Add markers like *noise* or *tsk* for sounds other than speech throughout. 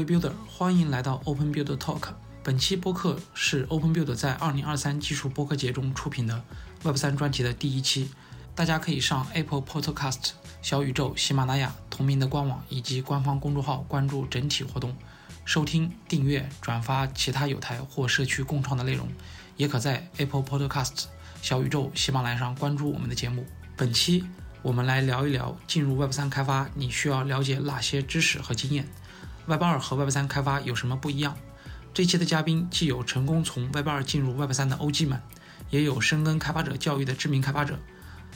各位 Builder，欢迎来到 Open Builder Talk。本期播客是 Open Builder 在2023技术播客节中出品的 Web 3专题的第一期。大家可以上 Apple Podcast、小宇宙、喜马拉雅同名的官网以及官方公众号关注整体活动，收听、订阅、转发其他有台或社区共创的内容。也可在 Apple Podcast、小宇宙、喜马拉雅上关注我们的节目。本期我们来聊一聊进入 Web 3开发你需要了解哪些知识和经验。Web 2和 Web 3开发有什么不一样？这期的嘉宾既有成功从 Web 2进入 Web 3的 OG 们，也有深耕开发者教育的知名开发者。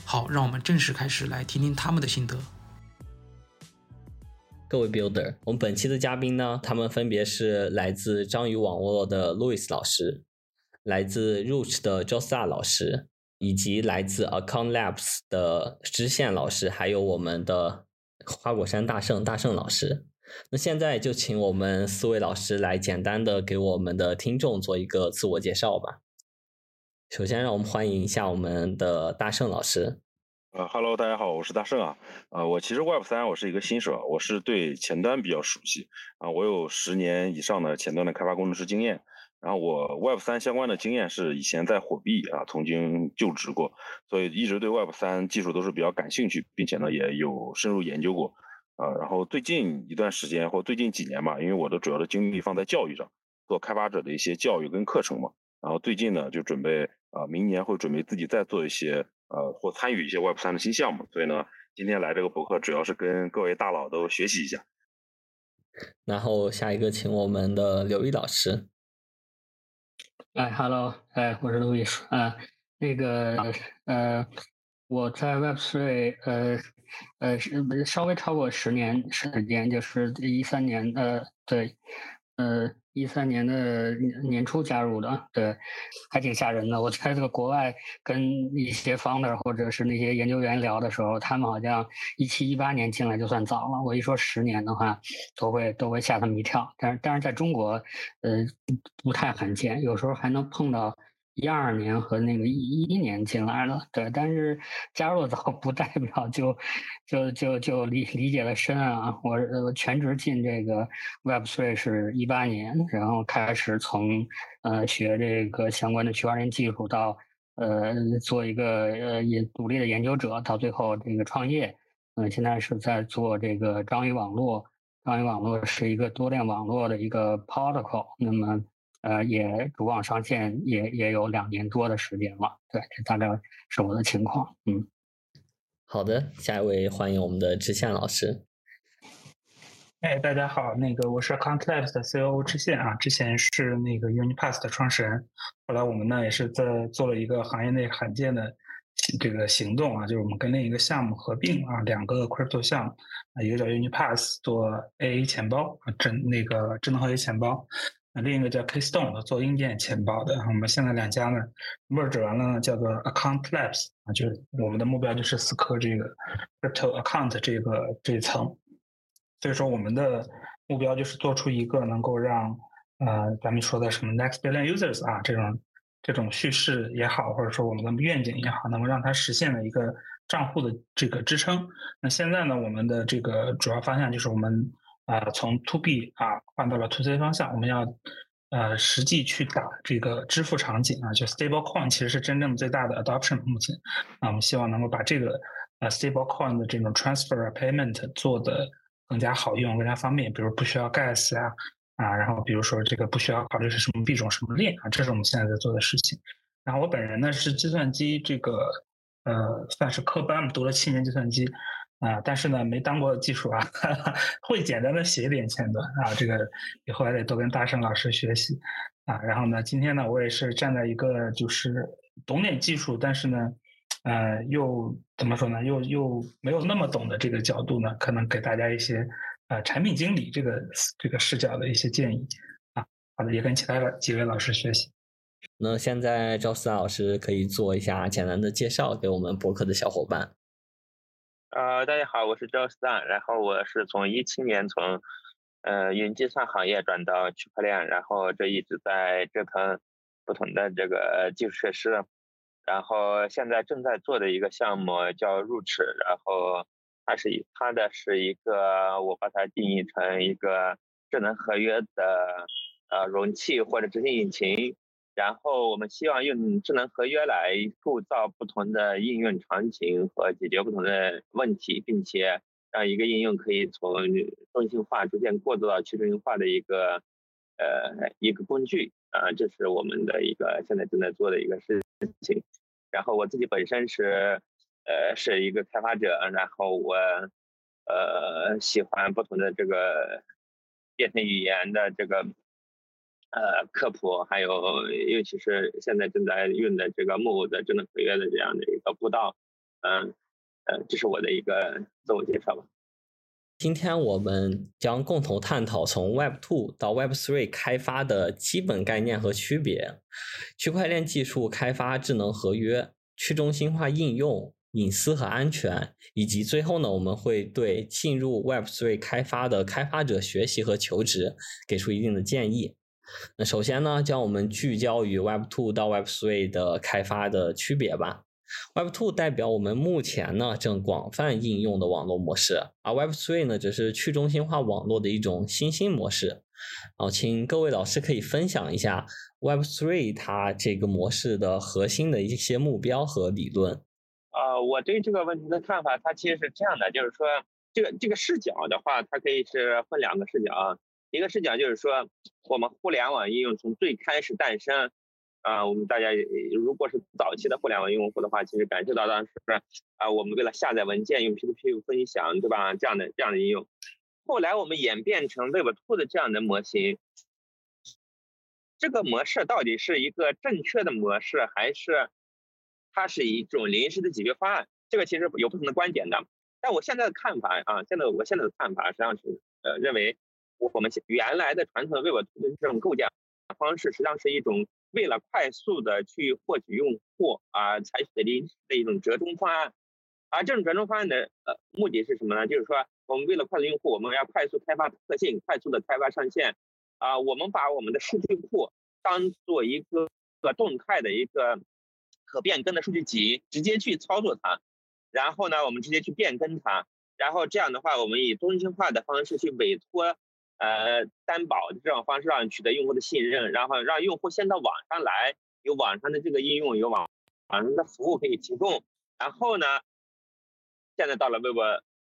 好，让我们正式开始来听听他们的心得。各位 Builder，我们本期的嘉宾呢，他们分别是来自章鱼网络的 Louis 老师，来自 Root 的 Josa 老师，以及来自 Account Labs 的知县老师，还有我们的花果山大圣大圣老师。那现在就请我们四位老师来简单的给我们的听众做一个自我介绍吧。首先，让我们欢迎一下我们的大圣老师。呃哈喽，大家好，我是大圣啊。呃，我其实 Web 三我是一个新手，我是对前端比较熟悉啊。我有十年以上的前端的开发工程师经验。然后我 Web 三相关的经验是以前在火币啊曾经就职过，所以一直对 Web 三技术都是比较感兴趣，并且呢也有深入研究过。啊，然后最近一段时间或最近几年吧，因为我的主要的精力放在教育上，做开发者的一些教育跟课程嘛。然后最近呢，就准备啊，明年会准备自己再做一些呃，或参与一些 Web 三的新项目。所以呢，今天来这个博客主要是跟各位大佬都学习一下。然后下一个，请我们的刘毅老师。哎，Hello，哎，我是刘毅啊，那个呃，我在 Web Three 呃呃是稍微超过十年时间，就是一三年呃对。呃，一三年的年初加入的，对，还挺吓人的。我在这个国外跟一些 founder 或者是那些研究员聊的时候，他们好像一七一八年进来就算早了。我一说十年的话，都会都会吓他们一跳。但是但是在中国，呃，不太罕见，有时候还能碰到。一二年和那个一一年进来了，对，但是加入早不代表就就就就理理解的深啊。我呃全职进这个 Web Three 是一八年，然后开始从呃学这个相关的区块链技术，到呃做一个呃也独立的研究者，到最后这个创业。嗯，现在是在做这个章鱼网络，章鱼网络是一个多链网络的一个 protocol。那么。呃，也主网上线也也有两年多的时间了，对，这大概是我的情况。嗯，好的，下一位欢迎我们的知县老师。哎，大家好，那个我是 Labs 的 COO 知县啊，之前是那个 Unipass 的创始人，后来我们呢也是在做了一个行业内罕见的这个行动啊，就是我们跟另一个项目合并啊，两个 Crypto 项目啊，一个叫 Unipass 做 AA 钱包啊，智那个智能合约钱包。另一个叫 Keystone 做硬件钱包的，我们现在两家呢 merge 完了呢，叫做 Account Labs 啊，就是我们的目标就是死磕这个 crypto account 这个这一层。所以说我们的目标就是做出一个能够让呃咱们说的什么 next billion users 啊这种这种叙事也好，或者说我们的愿景也好，能够让它实现的一个账户的这个支撑。那现在呢，我们的这个主要方向就是我们。啊，从 to B 啊换到了 to C 方向，我们要呃实际去打这个支付场景啊，就 stable coin 其实是真正最大的 adoption 目前啊，我们希望能够把这个呃 stable coin 的这种 transfer payment 做的更加好用、更加方便，比如不需要 gas 啊啊，然后比如说这个不需要考虑是什么币种、什么链啊，这是我们现在在做的事情。然后我本人呢是计算机这个呃算是科班，读了七年计算机。啊，但是呢，没当过技术啊，*laughs* 会简单的写一点前端啊，这个以后还得多跟大圣老师学习啊。然后呢，今天呢，我也是站在一个就是懂点技术，但是呢，呃，又怎么说呢，又又没有那么懂的这个角度呢，可能给大家一些呃产品经理这个这个视角的一些建议啊。好的，也跟其他的几位老师学习。那现在赵思老师可以做一下简单的介绍给我们博客的小伙伴。呃，大家好，我是 Joe Stan，，然后我是从一七年从呃云计算行业转到区块链，然后这一直在折腾不同的这个基础设施，然后现在正在做的一个项目叫 r o o 然后它是它的是一个我把它定义成一个智能合约的呃容器或者执行引擎，然后我们希望用智能合约来构造不同的应用场景和解决不同的问题，并且让一个应用可以从中心化逐渐过渡到去中心化的一个呃一个工具啊，这是我们的一个现在正在做的一个事情。然后我自己本身是呃是一个开发者，然后我呃喜欢不同的这个编程语言的这个呃科普，还有尤其是现在正在用的这个木偶的智能合约的这样的一个步道，嗯呃，这是我的一个自我介绍吧。今天我们将共同探讨从 Web 2到 Web 3开发的基本概念和区别，区块链技术开发智能合约、去中心化应用、隐私和安全，以及最后呢，我们会对进入 Web 3开发的开发者学习和求职给出一定的建议。那首先呢，将我们聚焦于 Web 2到 Web 3的开发的区别吧。Web 2代表我们目前呢正广泛应用的网络模式，而 Web 3呢则是去中心化网络的一种新兴模式。然后，请各位老师可以分享一下 Web 3它这个模式的核心的一些目标和理论。啊，我对这个问题的看法，它其实是这样的，就是说，这个这个视角的话，它可以是分两个视角啊。一个视角就是说，我们互联网应用从最开始诞生。啊，我们大家如果是早期的互联网用户的话，其实感受到当时啊，我们为了下载文件用 P2P 分享，对吧？这样的这样的应用，后来我们演变成 Web2 的这样的模型。这个模式到底是一个正确的模式，还是它是一种临时的解决方案？这个其实有不同的观点的。但我现在的看法啊，现在我现在的看法实际上是呃，认为我们原来的传统的 Web2 的这种构建方式，实际上是一种。为了快速的去获取用户啊，采取的临时的一种折中方案，而这种折中方案的呃目的是什么呢？就是说，我们为了快速用户，我们要快速开发特性，快速的开发上线啊，我们把我们的数据库当做一个个动态的一个可变更的数据集，直接去操作它，然后呢，我们直接去变更它，然后这样的话，我们以中心化的方式去委托。呃，担保的这种方式让取得用户的信任，然后让用户先到网上来，有网上的这个应用，有网网上的服务可以提供。然后呢，现在到了 Web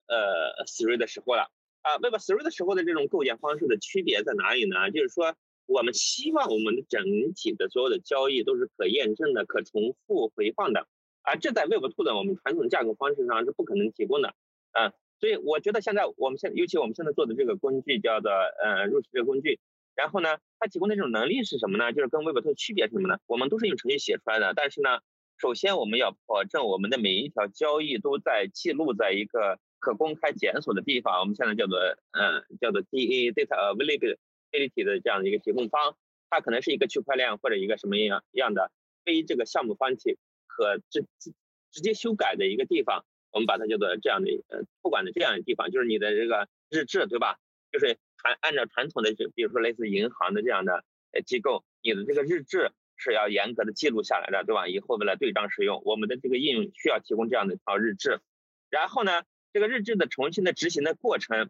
呃 Three 的时候了啊，Web Three 的时候的这种构建方式的区别在哪里呢？就是说，我们希望我们的整体的所有的交易都是可验证的、可重复回放的，而这在 Web Two 的我们传统架构方式上是不可能提供的啊。所以我觉得现在我们现尤其我们现在做的这个工具叫做呃入 o 这个工具，然后呢，它提供的这种能力是什么呢？就是跟 Web 2区别是什么呢？我们都是用程序写出来的，但是呢，首先我们要保证我们的每一条交易都在记录在一个可公开检索的地方，我们现在叫做嗯叫做 DA Data Availability 的这样的一个提供方，它可能是一个区块链或者一个什么样样的非这个项目方体可直直接修改的一个地方。我们把它叫做这样的呃托管的这样的地方，就是你的这个日志，对吧？就是传按照传统的，比如说类似银行的这样的呃机构，你的这个日志是要严格的记录下来的，对吧？以后为了对账使用，我们的这个应用需要提供这样的一套日志。然后呢，这个日志的重新的执行的过程，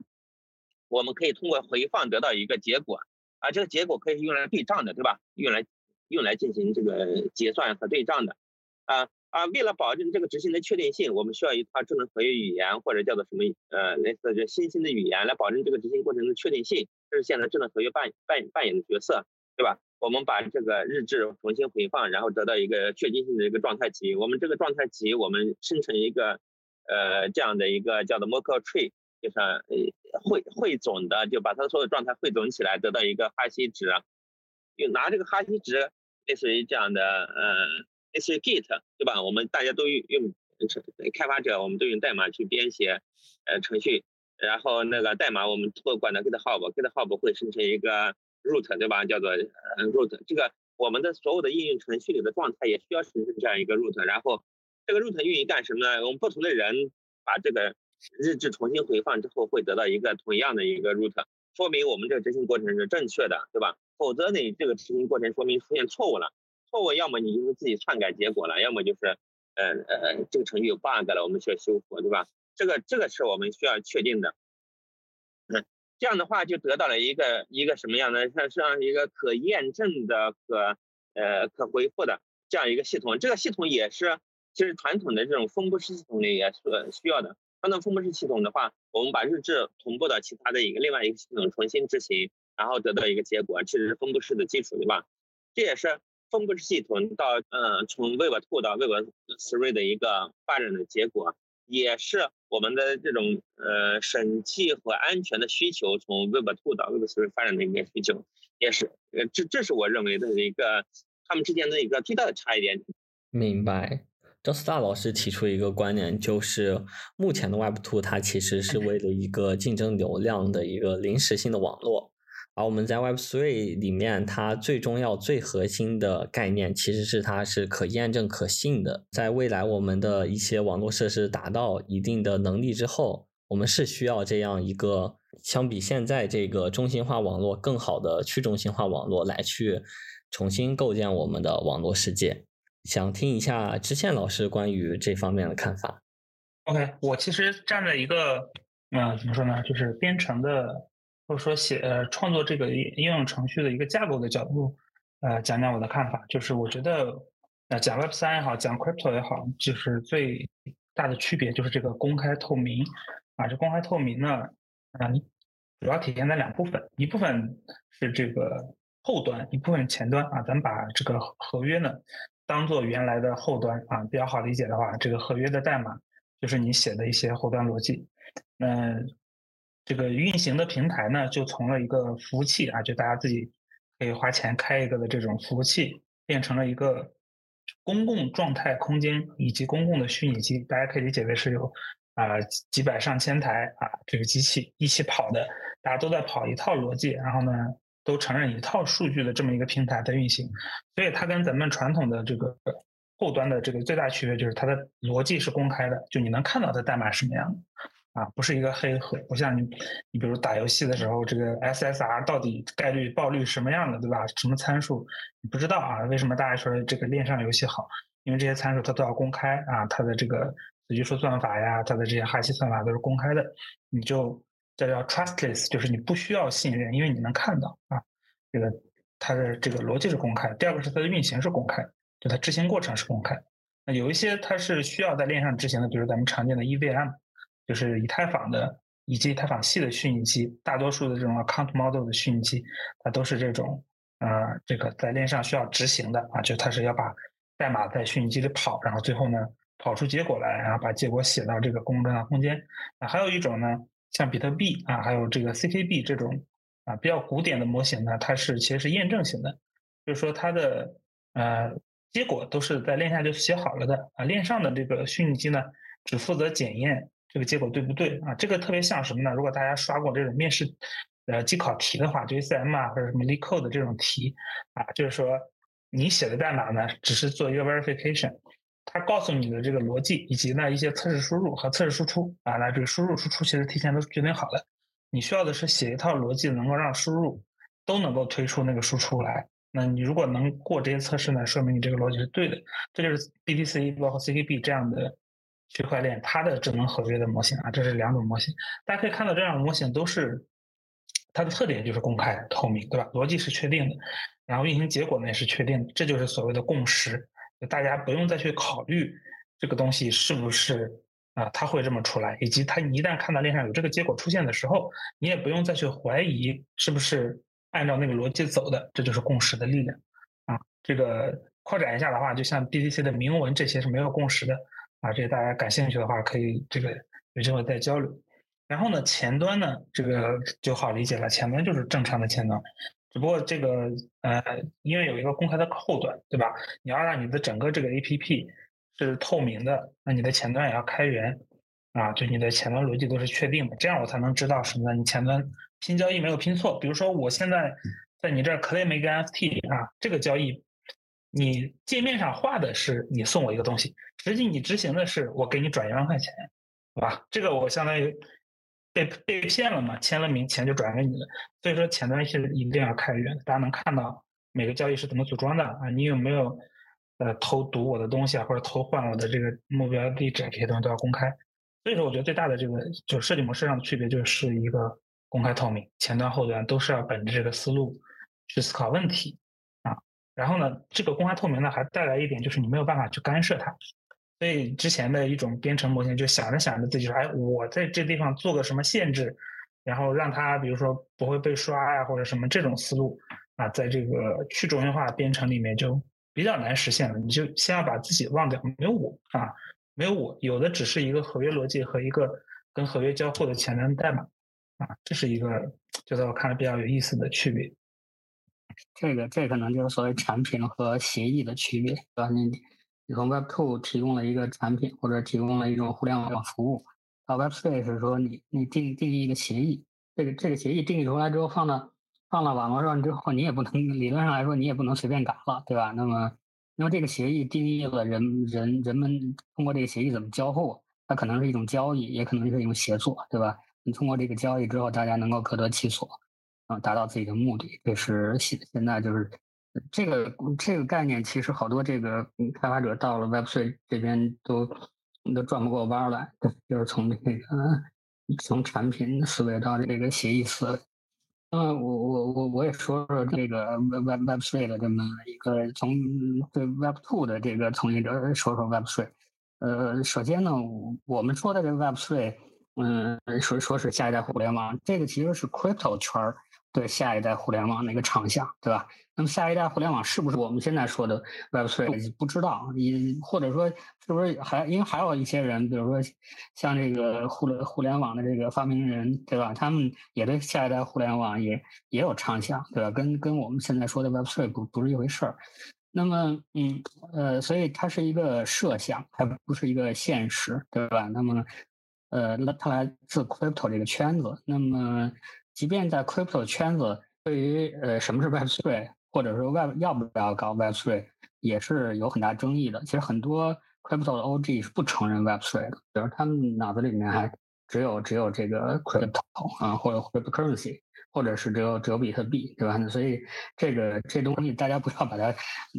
我们可以通过回放得到一个结果，啊，这个结果可以用来对账的，对吧？用来用来进行这个结算和对账的，啊。啊，为了保证这个执行的确定性，我们需要一套智能合约语言或者叫做什么呃类似这新兴的语言来保证这个执行过程的确定性。这是现在智能合约扮扮扮演的角色，对吧？我们把这个日志重新回放，然后得到一个确定性的一个状态集。我们这个状态集，我们生成一个呃这样的一个叫做 Merkle Tree，就是呃汇汇总的，就把它所有状态汇总起来，得到一个哈希值。就拿这个哈希值，类似于这样的呃。是 Git 对吧？我们大家都用用开发者，我们都用代码去编写呃程序，然后那个代码我们托管的 GitHub，GitHub 会生成一个 root 对吧？叫做 root。这个我们的所有的应用程序里的状态也需要生成这样一个 root。然后这个 root 运营干什么呢？我们不同的人把这个日志重新回放之后，会得到一个同样的一个 root，说明我们这个执行过程是正确的，对吧？否则你这个执行过程说明出现错误了。错误，要么你就是自己篡改结果了，要么就是，呃呃，这个程序有 bug 了，我们需要修复，对吧？这个这个是我们需要确定的。嗯，这样的话就得到了一个一个什么样的像像一个可验证的可呃可回复的这样一个系统。这个系统也是其实传统的这种分布式系统里也是需要的。传统分布式系统的话，我们把日志同步到其他的一个另外一个系统重新执行，然后得到一个结果，其实是分布式的基础，对吧？这也是分布式系统到嗯从 Web Two 到 Web Three 的一个发展的结果，也是我们的这种呃审计和安全的需求从 Web Two 到 Web Three 发展的一个需求，也是呃这这是我认为的一个他们之间的一个最大的差异点。明白。张思大老师提出一个观点，就是目前的 Web Two 它其实是为了一个竞争流量的一个临时性的网络，而我们在 Web Three 里面，它最重要、最核心的概念其实是它是可验证、可信的。在未来，我们的一些网络设施达到一定的能力之后，我们是需要这样一个相比现在这个中心化网络更好的去中心化网络来去重新构建我们的网络世界。想听一下知县老师关于这方面的看法。OK，我其实站在一个，嗯，怎么说呢，就是编程的，或者说写呃创作这个应用程序的一个架构的角度，呃，讲讲我的看法。就是我觉得，呃，讲 Web 三也好，讲 Crypto 也好，就是最大的区别就是这个公开透明啊。这公开透明呢，嗯，主要体现在两部分，一部分是这个后端，一部分前端啊。咱们把这个合约呢。当做原来的后端啊，比较好理解的话，这个合约的代码就是你写的一些后端逻辑。嗯，这个运行的平台呢，就从了一个服务器啊，就大家自己可以花钱开一个的这种服务器，变成了一个公共状态空间以及公共的虚拟机。大家可以理解为是有啊几百上千台啊这个机器一起跑的，大家都在跑一套逻辑，然后呢。都承认一套数据的这么一个平台在运行，所以它跟咱们传统的这个后端的这个最大区别就是它的逻辑是公开的，就你能看到它代码什么样的，啊，不是一个黑盒，不像你，你比如打游戏的时候，这个 SSR 到底概率爆率什么样的，对吧？什么参数你不知道啊？为什么大家说这个链上游戏好？因为这些参数它都要公开啊，它的这个子集数算法呀，它的这些哈希算法都是公开的，你就。这叫 trustless，就是你不需要信任，因为你能看到啊，这个它的这个逻辑是公开。第二个是它的运行是公开，就它执行过程是公开。那有一些它是需要在链上执行的，比如咱们常见的 EVM，就是以太坊的以及以太坊系的虚拟机，大多数的这种 account model 的虚拟机，它都是这种呃，这个在链上需要执行的啊，就它是要把代码在虚拟机里跑，然后最后呢跑出结果来，然后把结果写到这个公共端空间。那还有一种呢。像比特币啊，还有这个 CKB 这种啊比较古典的模型呢，它是其实是验证型的，就是说它的呃结果都是在链下就写好了的啊，链上的这个虚拟机呢只负责检验这个结果对不对啊，这个特别像什么呢？如果大家刷过这种面试呃机考题的话，就 ACM 啊或者什么 LeetCode 这种题啊，就是说你写的代码呢只是做一个 verification。它告诉你的这个逻辑，以及呢一些测试输入和测试输出啊，那这个输入输出其实提前都决定好了，你需要的是写一套逻辑，能够让输入都能够推出那个输出来。那你如果能过这些测试呢，说明你这个逻辑是对的。这就是 BTC 包括 CKB 这样的区块链它的智能合约的模型啊，这是两种模型。大家可以看到，这两种模型都是它的特点就是公开透明，对吧？逻辑是确定的，然后运行结果呢也是确定的，这就是所谓的共识。大家不用再去考虑这个东西是不是啊，它会这么出来，以及它一旦看到链上有这个结果出现的时候，你也不用再去怀疑是不是按照那个逻辑走的，这就是共识的力量啊。这个扩展一下的话，就像 BTC 的铭文这些是没有共识的啊。这个大家感兴趣的话，可以这个有机会再交流。然后呢，前端呢，这个就好理解了，前端就是正常的前端。只不过这个呃，因为有一个公开的后端，对吧？你要让你的整个这个 A P P 是透明的，那你的前端也要开源啊，就你的前端逻辑都是确定的，这样我才能知道什么呢？你前端拼交易没有拼错。比如说我现在在你这儿 claim 一个 F T 啊，这个交易你界面上画的是你送我一个东西，实际你执行的是我给你转一万块钱，好吧？这个我相当于。被被骗了嘛？签了名，钱就转给你了。所以说前端是一定要开源，大家能看到每个交易是怎么组装的啊？你有没有呃偷读我的东西啊，或者偷换我的这个目标地址这些东西都要公开。所以说，我觉得最大的这个就设计模式上的区别就是一个公开透明，前端后端都是要本着这个思路去思考问题。然后呢，这个公开透明呢，还带来一点就是你没有办法去干涉它。所以之前的一种编程模型，就想着想着自己说，哎，我在这地方做个什么限制，然后让它比如说不会被刷呀，或者什么这种思路啊，在这个去中心化编程里面就比较难实现了。你就先要把自己忘掉，没有我啊，没有我，有的只是一个合约逻辑和一个跟合约交互的前端代码啊，这是一个就在我看来比较有意思的区别。这个这可能就是所谓产品和协议的区别，对吧？你。你从 Web Two 提供了一个产品，或者提供了一种互联网的服务，到 Web Three 是说你你定定义一个协议，这个这个协议定义出来之后放到放到网络上之后，你也不能理论上来说你也不能随便改了，对吧？那么那么这个协议定义了人人人们通过这个协议怎么交互，它可能是一种交易，也可能是一种协作，对吧？你通过这个交易之后，大家能够各得其所，啊，达到自己的目的，这是现现在就是。这个这个概念其实好多这个开发者到了 Web3 这边都都转不过弯来，*laughs* 就是从这个从产品思维到这个协议思维。那么我我我我也说说这个 Web Web3 的这么一个从对 Web2 的这个从业者说说 Web3。呃，首先呢，我们说的这个 Web3，嗯，说说是下一代互联网，这个其实是 Crypto 圈儿。对下一代互联网的一个畅想，对吧？那么下一代互联网是不是我们现在说的 Web Three？不知道，你或者说是不是还因为还有一些人，比如说像这个互联互联网的这个发明人，对吧？他们也对下一代互联网也也有畅想，对吧？跟跟我们现在说的 Web Three 不不是一回事儿。那么，嗯呃，所以它是一个设想，还不是一个现实，对吧？那么，呃，那它来自 Crypto 这个圈子，那么。即便在 crypto 圈子，对于呃什么是 Web Three，*laughs* 或者说 Web 要不要搞 Web Three，也是有很大争议的。其实很多 crypto 的 OG 是不承认 Web Three 的，比如他们脑子里面还只有只有这个 crypto 啊，或者 cryptocurrency，或者是只有只有比特币，对吧？所以这个这东西大家不要把它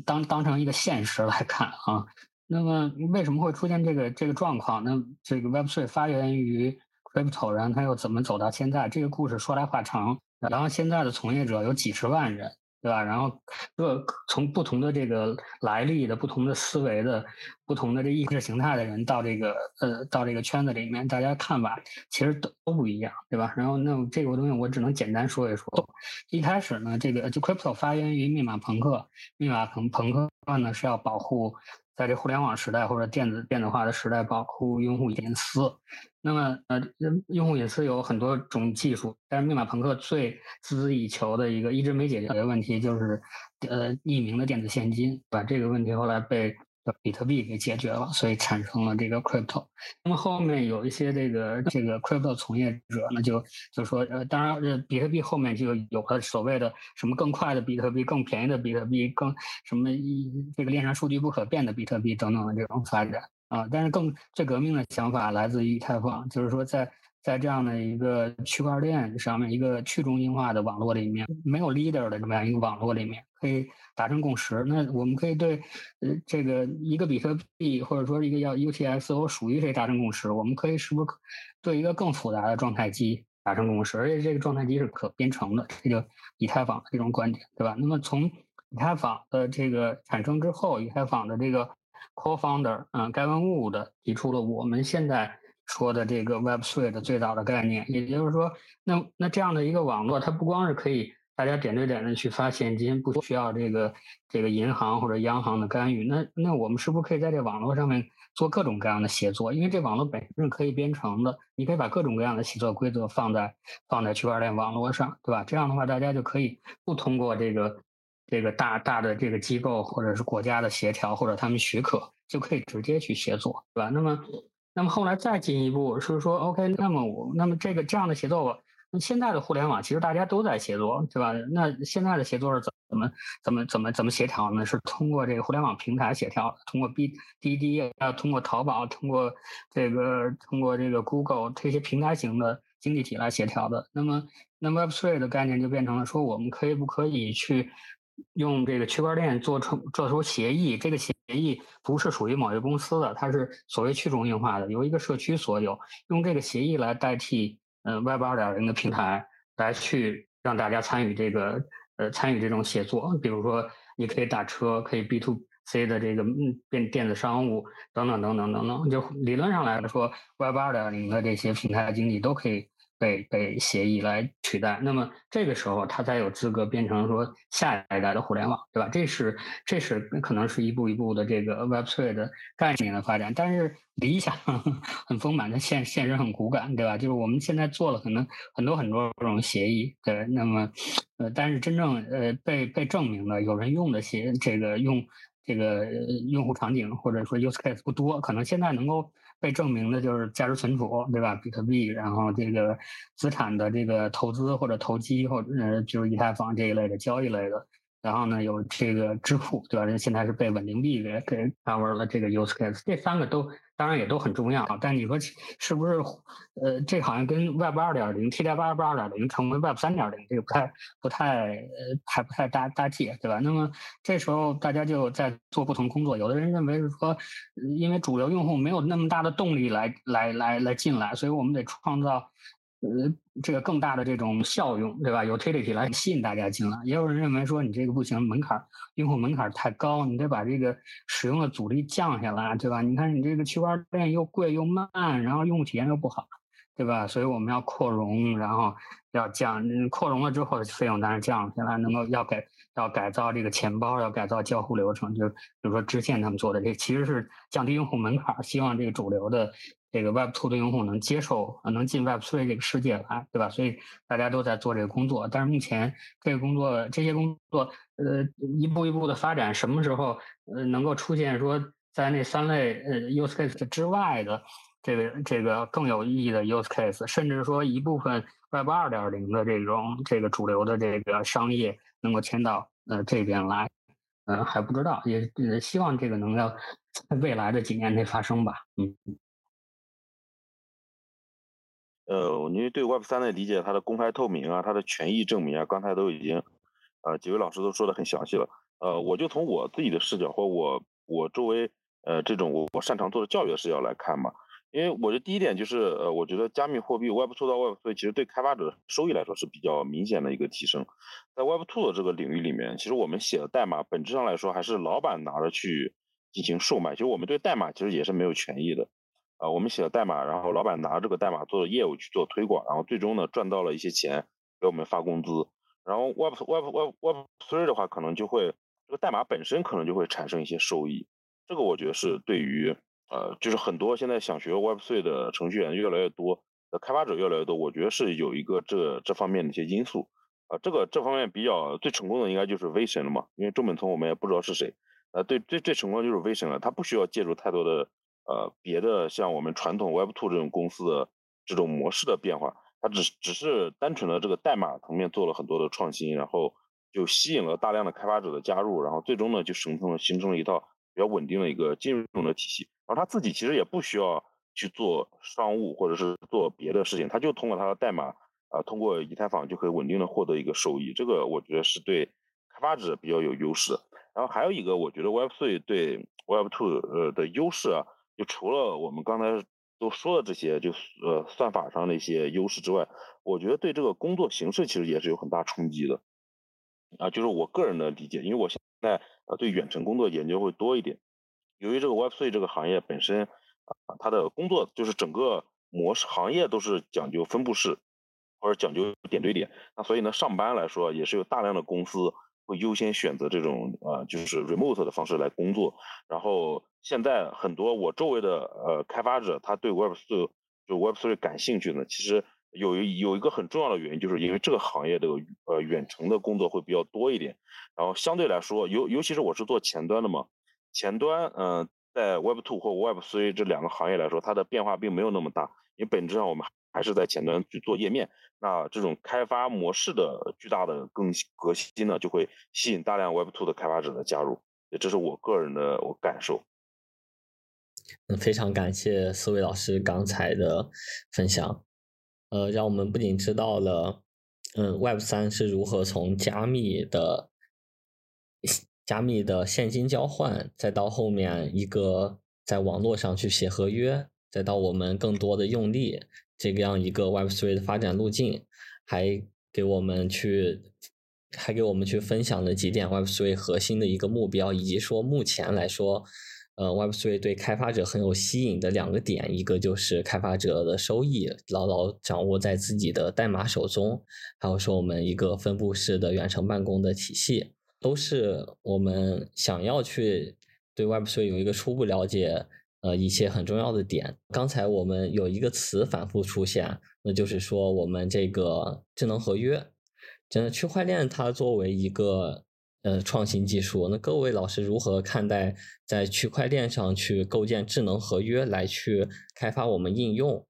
当当成一个现实来看啊。那么为什么会出现这个这个状况？那这个 Web Three 发源于。Crypto，然后他又怎么走到现在？这个故事说来话长。然后现在的从业者有几十万人，对吧？然后各从不同的这个来历的、不同的思维的、不同的这意识形态的人到这个呃到这个圈子里面，大家看法其实都都不一样，对吧？然后那这个东西我只能简单说一说。一开始呢，这个就 Crypto 发源于密码朋克，密码朋朋克呢是要保护。在这互联网时代或者电子电子化的时代，保护用户隐私。那么，呃，用户隐私有很多种技术，但是密码朋克最孜孜以求的一个一直没解决的问题，就是呃匿名的电子现金。把这个问题后来被。比特币给解决了，所以产生了这个 crypto。那么后面有一些这个这个 crypto 从业者呢，就就说，呃，当然，呃，比特币后面就有了所谓的什么更快的比特币、更便宜的比特币、更什么一这个链上数据不可变的比特币等等的这种发展啊。但是更最革命的想法来自于以太坊，就是说在在这样的一个区块链上面，一个去中心化的网络里面，没有 leader 的这么样一个网络里面，可以。达成共识，那我们可以对，呃，这个一个比特币或者说一个要 UTXO 属于谁达成共识？我们可以是不是对一个更复杂的状态机达成共识？而且这个状态机是可编程的，这就以太坊的这种观点，对吧？那么从以太坊的这个产生之后，以太坊的这个 co-founder，嗯，盖文·物的提出了我们现在说的这个 Web3 的最早的概念，也就是说，那那这样的一个网络，它不光是可以。大家点对点的去发现金，不需要这个这个银行或者央行的干预。那那我们是不是可以在这网络上面做各种各样的协作？因为这网络本身是可以编程的，你可以把各种各样的协作规则放在放在区块链网络上，对吧？这样的话，大家就可以不通过这个这个大大的这个机构或者是国家的协调或者他们许可，就可以直接去协作，对吧？那么那么后来再进一步是说，OK，那么我那么这个这样的协作。那现在的互联网其实大家都在协作，对吧？那现在的协作是怎怎么怎么怎么怎么协调呢？是通过这个互联网平台协调，通过 B 滴滴，要通过淘宝，通过这个通过这个 Google 这些平台型的经济体来协调的。那么，那么 Web3 的概念就变成了说，我们可以不可以去用这个区块链做出做出协议？这个协议不是属于某一个公司的，它是所谓去中心化的，由一个社区所有，用这个协议来代替。嗯，Web 二点零的平台来去让大家参与这个呃参与这种写作，比如说你可以打车，可以 B to C 的这个嗯电电子商务等等等等等等，就理论上来说，Web 二点零的这些平台经济都可以。被被协议来取代，那么这个时候它才有资格变成说下一代的互联网，对吧？这是这是可能是一步一步的这个 Web3 的概念的发展，但是理想很丰满，的现现实很骨感，对吧？就是我们现在做了可能很多很多这种协议，对，那么呃，但是真正呃被被证明的有人用的协这个用这个用户场景或者说 use case 不多，可能现在能够。被证明的就是价值存储，对吧？比特币，然后这个资产的这个投资或者投机，或者呃，就是以太坊这一类的交易类的。然后呢，有这个支付，对吧？人现在是被稳定币给给 cover 了这个 use case，这三个都当然也都很重要。但你说是不是？呃，这好像跟 Web 二点零替代 Web 二点零成为 Web 三点零，这个不太不太呃还不太搭搭界，对吧？那么这时候大家就在做不同工作。有的人认为是说，因为主流用户没有那么大的动力来来来来进来，所以我们得创造。呃，这个更大的这种效用，对吧？utility 来吸引大家进来。也有人认为说，你这个不行，门槛用户门槛太高，你得把这个使用的阻力降下来，对吧？你看你这个区块链又贵又慢，然后用户体验又不好，对吧？所以我们要扩容，然后要降扩容了之后费用当然降下来，能够要改要改造这个钱包，要改造交互流程，就比如说支线他们做的这其实是降低用户门槛，希望这个主流的。这个 Web Two 的用户能接受，能进 Web Three 这个世界来，对吧？所以大家都在做这个工作。但是目前这个工作，这些工作，呃，一步一步的发展，什么时候呃能够出现说在那三类呃 use case 之外的这个这个更有意义的 use case，甚至说一部分 Web 二点零的这种这个主流的这个商业能够迁到呃这边来，嗯，还不知道，也希望这个能够在未来的几年内发生吧，嗯。呃，因为对 Web 三的理解，它的公开透明啊，它的权益证明啊，刚才都已经，呃，几位老师都说的很详细了。呃，我就从我自己的视角或我我周围呃这种我我擅长做的教育的视角来看嘛。因为我的第一点就是，呃，我觉得加密货币 Web two 到 Web 3其实对开发者收益来说是比较明显的一个提升。在 Web two 的这个领域里面，其实我们写的代码本质上来说还是老板拿着去进行售卖，其实我们对代码其实也是没有权益的。啊，我们写了代码，然后老板拿这个代码做的业务去做推广，然后最终呢赚到了一些钱，给我们发工资。然后 Web Web Web Web Three 的话，可能就会这个代码本身可能就会产生一些收益。这个我觉得是对于呃，就是很多现在想学 Web Three 的程序员越来越多，的开发者越来越多，我觉得是有一个这这方面的一些因素。啊，这个这方面比较最成功的应该就是 V 神了嘛，因为中本聪我们也不知道是谁。呃，对最最成功就是 V 神了，他不需要借助太多的。呃，别的像我们传统 Web Two 这种公司的这种模式的变化，它只只是单纯的这个代码层面做了很多的创新，然后就吸引了大量的开发者的加入，然后最终呢就形成了形成了一套比较稳定的一个金融的体系。然后他自己其实也不需要去做商务或者是做别的事情，他就通过他的代码啊，通过以太坊就可以稳定的获得一个收益。这个我觉得是对开发者比较有优势。然后还有一个，我觉得 Web Three 对 Web Two 呃的优势啊。就除了我们刚才都说的这些，就呃算法上的一些优势之外，我觉得对这个工作形式其实也是有很大冲击的，啊，就是我个人的理解，因为我现在呃对远程工作研究会多一点，由于这个 Web3 这个行业本身啊，它的工作就是整个模式行业都是讲究分布式或者讲究点对点，那所以呢上班来说也是有大量的公司。会优先选择这种呃，就是 remote 的方式来工作。然后现在很多我周围的呃开发者，他对 Web 四就 Web 3感兴趣呢。其实有一有一个很重要的原因，就是因为这个行业的呃远程的工作会比较多一点。然后相对来说，尤尤其是我是做前端的嘛，前端嗯，在 Web two 或 Web 3这两个行业来说，它的变化并没有那么大，因为本质上我们。还是在前端去做页面，那这种开发模式的巨大的更革新呢，就会吸引大量 Web Two 的开发者的加入，这是我个人的我感受。嗯，非常感谢四位老师刚才的分享，呃，让我们不仅知道了，嗯，Web 三是如何从加密的加密的现金交换，再到后面一个在网络上去写合约，再到我们更多的用力。这样一个 Web three 的发展路径，还给我们去，还给我们去分享了几点 Web three 核心的一个目标，以及说目前来说，呃，Web3 对开发者很有吸引的两个点，一个就是开发者的收益牢牢掌握在自己的代码手中，还有说我们一个分布式的远程办公的体系，都是我们想要去对 Web3 有一个初步了解。呃，一些很重要的点。刚才我们有一个词反复出现，那就是说我们这个智能合约，真的区块链它作为一个呃创新技术，那各位老师如何看待在区块链上去构建智能合约来去开发我们应用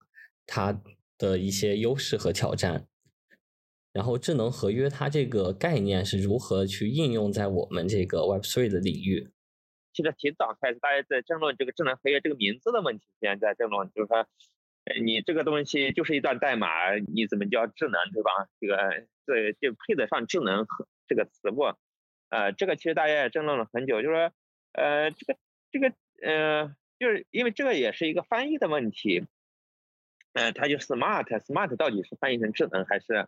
它的一些优势和挑战？然后智能合约它这个概念是如何去应用在我们这个 Web3 的领域？其实挺早开始，大家在争论这个智能合约这个名字的问题，现在在争论，就是说，你这个东西就是一段代码，你怎么叫智能，对吧？这个这就配得上智能这个词不？呃，这个其实大家也争论了很久，就是说，呃，这个这个呃，就是因为这个也是一个翻译的问题，呃，它就 smart，smart 到底是翻译成智能还是？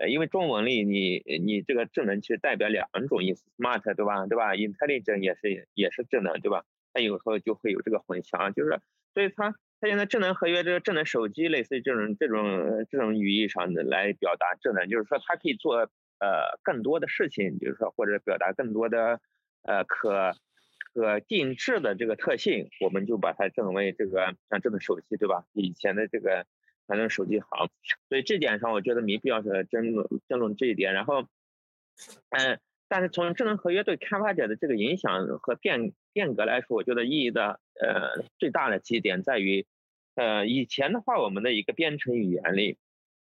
呃，因为中文里你你这个智能其实代表两种意思，smart 对吧？对吧？intelligent 也是也是智能对吧？它有时候就会有这个混淆，就是所以它它现在智能合约这个智能手机类似于这种这种这种语义上的来表达智能，就是说它可以做呃更多的事情，比如说或者表达更多的呃可可定制的这个特性，我们就把它称为这个像智能手机对吧？以前的这个。反正手机好，所以这点上我觉得没必要是争论争论这一点。然后，嗯，但是从智能合约对开发者的这个影响和变变革来说，我觉得意义的呃最大的几点在于，呃，以前的话我们的一个编程语言里，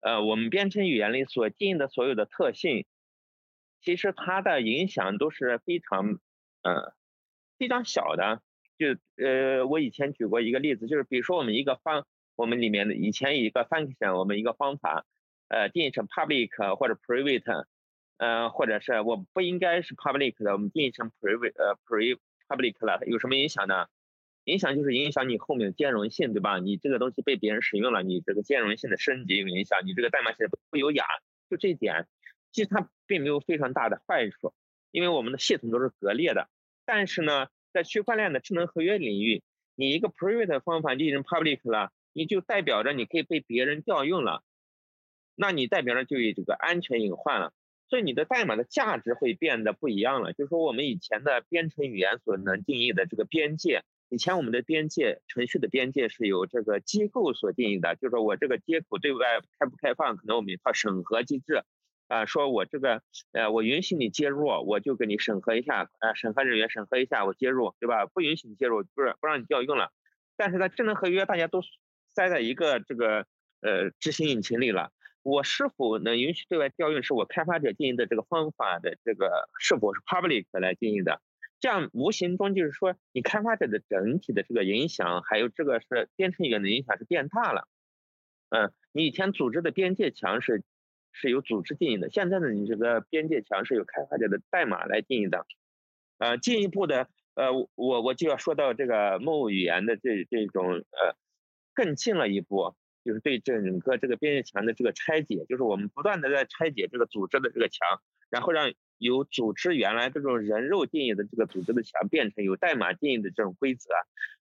呃，我们编程语言里所定义的所有的特性，其实它的影响都是非常呃非常小的。就呃，我以前举过一个例子，就是比如说我们一个方。我们里面的以前一个 function，我们一个方法，呃，定义成 public 或者 private，呃，或者是我不应该是 public 的，我们定义成 private，呃，pre public 了，有什么影响呢？影响就是影响你后面的兼容性，对吧？你这个东西被别人使用了，你这个兼容性的升级有影响，你这个代码写的不不优雅，就这一点，其实它并没有非常大的坏处，因为我们的系统都是割裂的。但是呢，在区块链的智能合约领域，你一个 private 方法定义成 public 了。你就代表着你可以被别人调用了，那你代表着就有这个安全隐患了，所以你的代码的价值会变得不一样了。就是说，我们以前的编程语言所能定义的这个边界，以前我们的边界程序的边界是由这个机构所定义的，就是说我这个接口对外开不开放，可能我们一套审核机制，啊，说我这个呃，我允许你接入，我就给你审核一下，呃，审核人员审核一下，我接入，对吧？不允许你接入，不是不让你调用了。但是在，智能合约大家都。塞在一个这个呃执行引擎里了，我是否能允许对外调用，是我开发者定义的这个方法的这个是否是 public 来定义的？这样无形中就是说，你开发者的整体的这个影响，还有这个是编程语言的影响是变大了。嗯，你以前组织的边界墙是是由组织定义的，现在呢，你这个边界墙是由开发者的代码来定义的。呃，进一步的，呃，我我就要说到这个 Mo 语言的这这种呃。更近了一步，就是对整个这个边界墙的这个拆解，就是我们不断的在拆解这个组织的这个墙，然后让由组织原来这种人肉定义的这个组织的墙变成有代码定义的这种规则，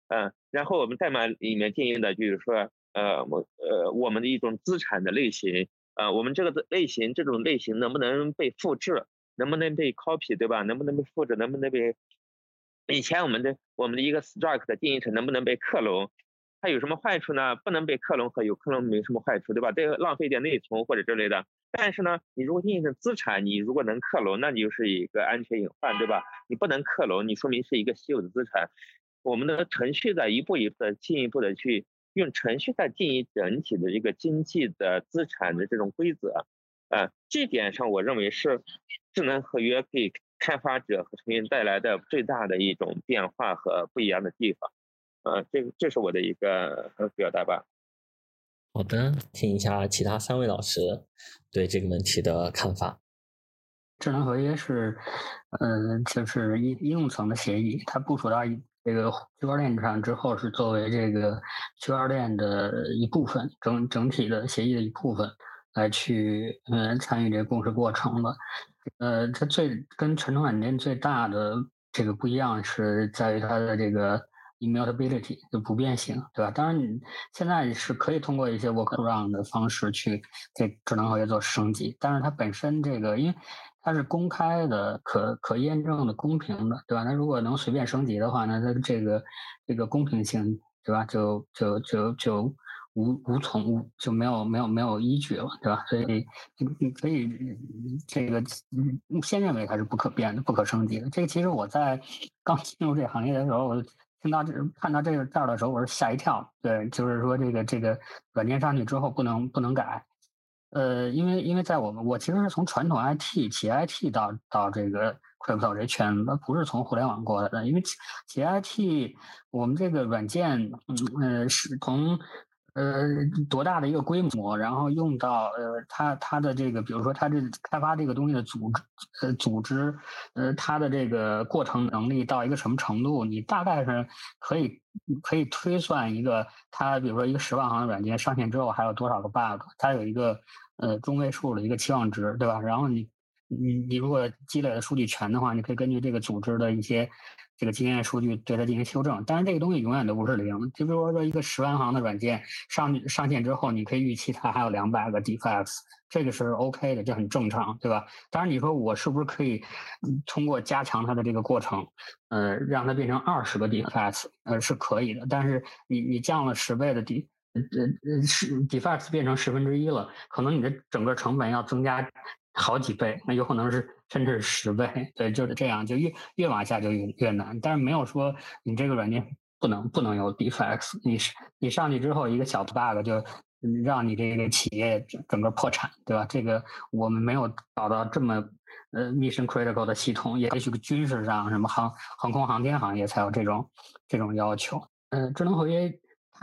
嗯，然后我们代码里面定义的就是说，呃，我呃我们的一种资产的类型，呃，我们这个的类型这种类型能不能被复制，能不能被 copy，对吧？能不能被复制？能不能被以前我们的我们的一个 struct 定义成能不能被克隆？它有什么坏处呢？不能被克隆和有克隆没什么坏处，对吧？这浪费点内存或者之类的。但是呢，你如果定义成资产，你如果能克隆，那你就是一个安全隐患，对吧？你不能克隆，你说明是一个稀有的资产。我们的程序在一步一步的进一步的去用程序在定义整体的一个经济的资产的这种规则，啊，这点上我认为是智能合约给开发者和程序员带来的最大的一种变化和不一样的地方。呃，这这是我的一个表达吧。好的，听一下其他三位老师对这个问题的看法。智能合约是，呃，就是应应用层的协议，它部署到这个区块链上之后，是作为这个区块链的一部分，整整体的协议的一部分。来去嗯参与这个共识过程的。呃，它最跟传统软件最大的这个不一样是在于它的这个 immutability 就不变性，对吧？当然你现在是可以通过一些 workaround 的方式去给智能合约做升级，但是它本身这个因为它是公开的、可可验证的、公平的，对吧？那如果能随便升级的话，那它这个这个公平性，对吧？就就就就。无无从就没有没有没有依据了，对吧？所以你你可以这个先认为它是不可变的、不可升级的。这个其实我在刚进入这个行业的时候，我听到这看到这个这儿的时候，我是吓一跳。对，就是说这个这个软件上去之后不能不能改。呃，因为因为在我们我其实是从传统 IT 企业 IT 到到这个 crypto 这圈子，不是从互联网过来的。因为企企业 IT 我们这个软件，嗯呃是从呃，多大的一个规模，然后用到呃，它它的这个，比如说它这开发这个东西的组织，呃，组织，呃，它的这个过程能力到一个什么程度，你大概是可以可以推算一个，它比如说一个十万行的软件上线之后还有多少个 bug，它有一个呃中位数的一个期望值，对吧？然后你你你如果积累的数据全的话，你可以根据这个组织的一些。这个经验数据对它进行修正，但是这个东西永远都不是零。就比如说一个十万行的软件上上线之后，你可以预期它还有两百个 defects，这个是 OK 的，这很正常，对吧？当然你说我是不是可以通过加强它的这个过程，呃，让它变成二十个 defects，呃，是可以的。但是你你降了十倍的 de 呃呃是 defects 变成十分之一了，可能你的整个成本要增加。好几倍，那有可能是甚至是十倍，对，就是这样，就越越往下就越越难。但是没有说你这个软件不能不能有 defects，你你上去之后一个小 bug 就让你这个企业整个破产，对吧？这个我们没有搞到这么呃 mission critical 的系统，也许军事上什么航航空航天行业才有这种这种要求。嗯，智能合约。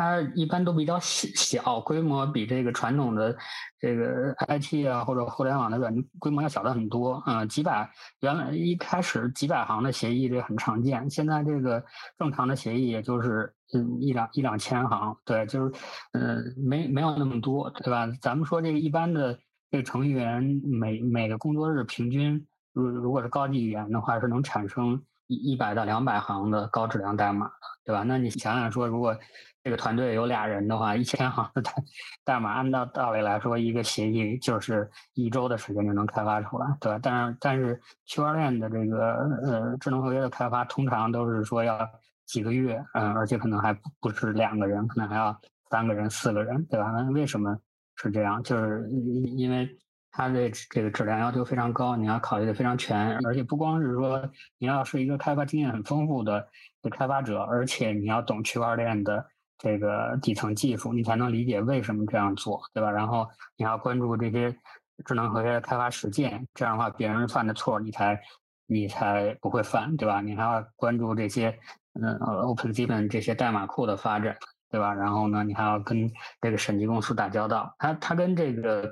它一般都比较小，规模比这个传统的这个 IT 啊或者互联网的软规模要小的很多啊，几百原来一开始几百行的协议这很常见，现在这个正常的协议也就是嗯一两一两千行，对，就是嗯没没有那么多，对吧？咱们说这个一般的这个程序员每每个工作日平均，如如果是高级语言的话，是能产生一一百到两百行的高质量代码，对吧？那你想想说如果这个团队有俩人的话，一千行的代代码，按照道理来说，一个协议就是一周的时间就能开发出来，对吧？但是，但是区块链的这个呃智能合约的开发，通常都是说要几个月，嗯，而且可能还不不是两个人，可能还要三个人、四个人，对吧？那为什么是这样？就是因为它的这个质量要求非常高，你要考虑的非常全，而且不光是说你要是一个开发经验很丰富的的开发者，而且你要懂区块链的。这个底层技术，你才能理解为什么这样做，对吧？然后你要关注这些智能合约的开发实践，这样的话别人犯的错你才你才不会犯，对吧？你还要关注这些嗯 OpenZip 这些代码库的发展，对吧？然后呢，你还要跟这个审计公司打交道，它它跟这个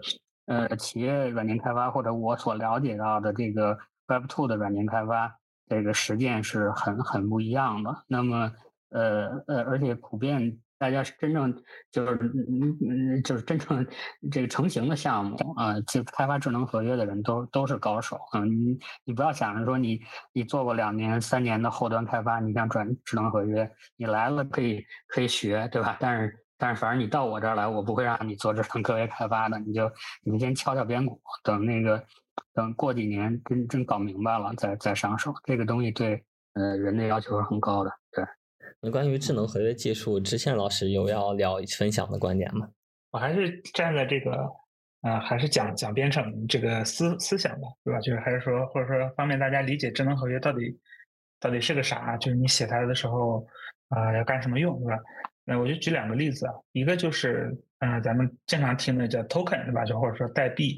呃企业软件开发或者我所了解到的这个 Web2 的软件开发这个实践是很很不一样的。那么。呃呃，而且普遍大家真正就是嗯嗯，就是真正这个成型的项目啊，就开发智能合约的人都都是高手啊。你你不要想着说你你做过两年三年的后端开发，你想转智能合约，你来了可以可以学，对吧？但是但是反正你到我这儿来，我不会让你做智能合约开发的，你就你先敲敲边鼓，等那个等过几年真真搞明白了再再上手。这个东西对呃人的要求是很高的，对。那关于智能合约技术，知县老师有要聊分享的观点吗？我还是站在这个，呃，还是讲讲编程这个思思想吧，对吧？就是还是说，或者说方便大家理解智能合约到底到底是个啥，就是你写它的时候啊要干什么用，对吧？那我就举两个例子啊，一个就是，嗯，咱们经常听的叫 token，对吧？就或者说代币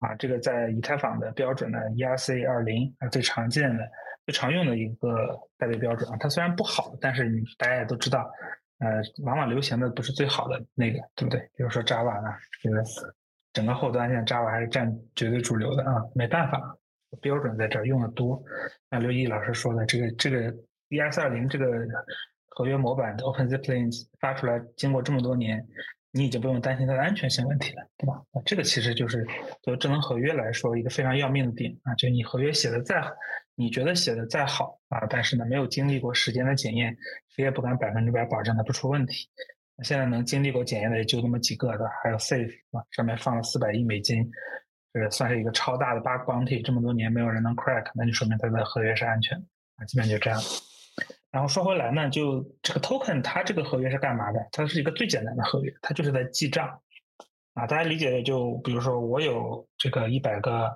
啊，这个在以太坊的标准呢，ERC 二零啊最常见的。最常用的一个代币标准啊，它虽然不好，但是你大家也都知道，呃，往往流行的不是最好的那个，对不对？比如说 Java 啊，这个整个后端现在 Java 还是占绝对主流的啊，没办法，标准在这儿用的多。那刘毅老师说的，这个这个 ERC 二零这个合约模板的 open zip lines 发出来，经过这么多年，你已经不用担心它的安全性问题了，对吧？啊，这个其实就是作为智能合约来说一个非常要命的点啊，就你合约写的再，你觉得写的再好啊，但是呢没有经历过时间的检验，谁也不敢百分之百保证它不出问题。现在能经历过检验的也就那么几个的，还有 Safe 啊，上面放了四百亿美金，这算是一个超大的 bug bounty，这么多年没有人能 crack，那就说明它的合约是安全的啊，基本就这样。然后说回来呢，就这个 token 它这个合约是干嘛的？它是一个最简单的合约，它就是在记账啊。大家理解的就比如说我有这个一百个，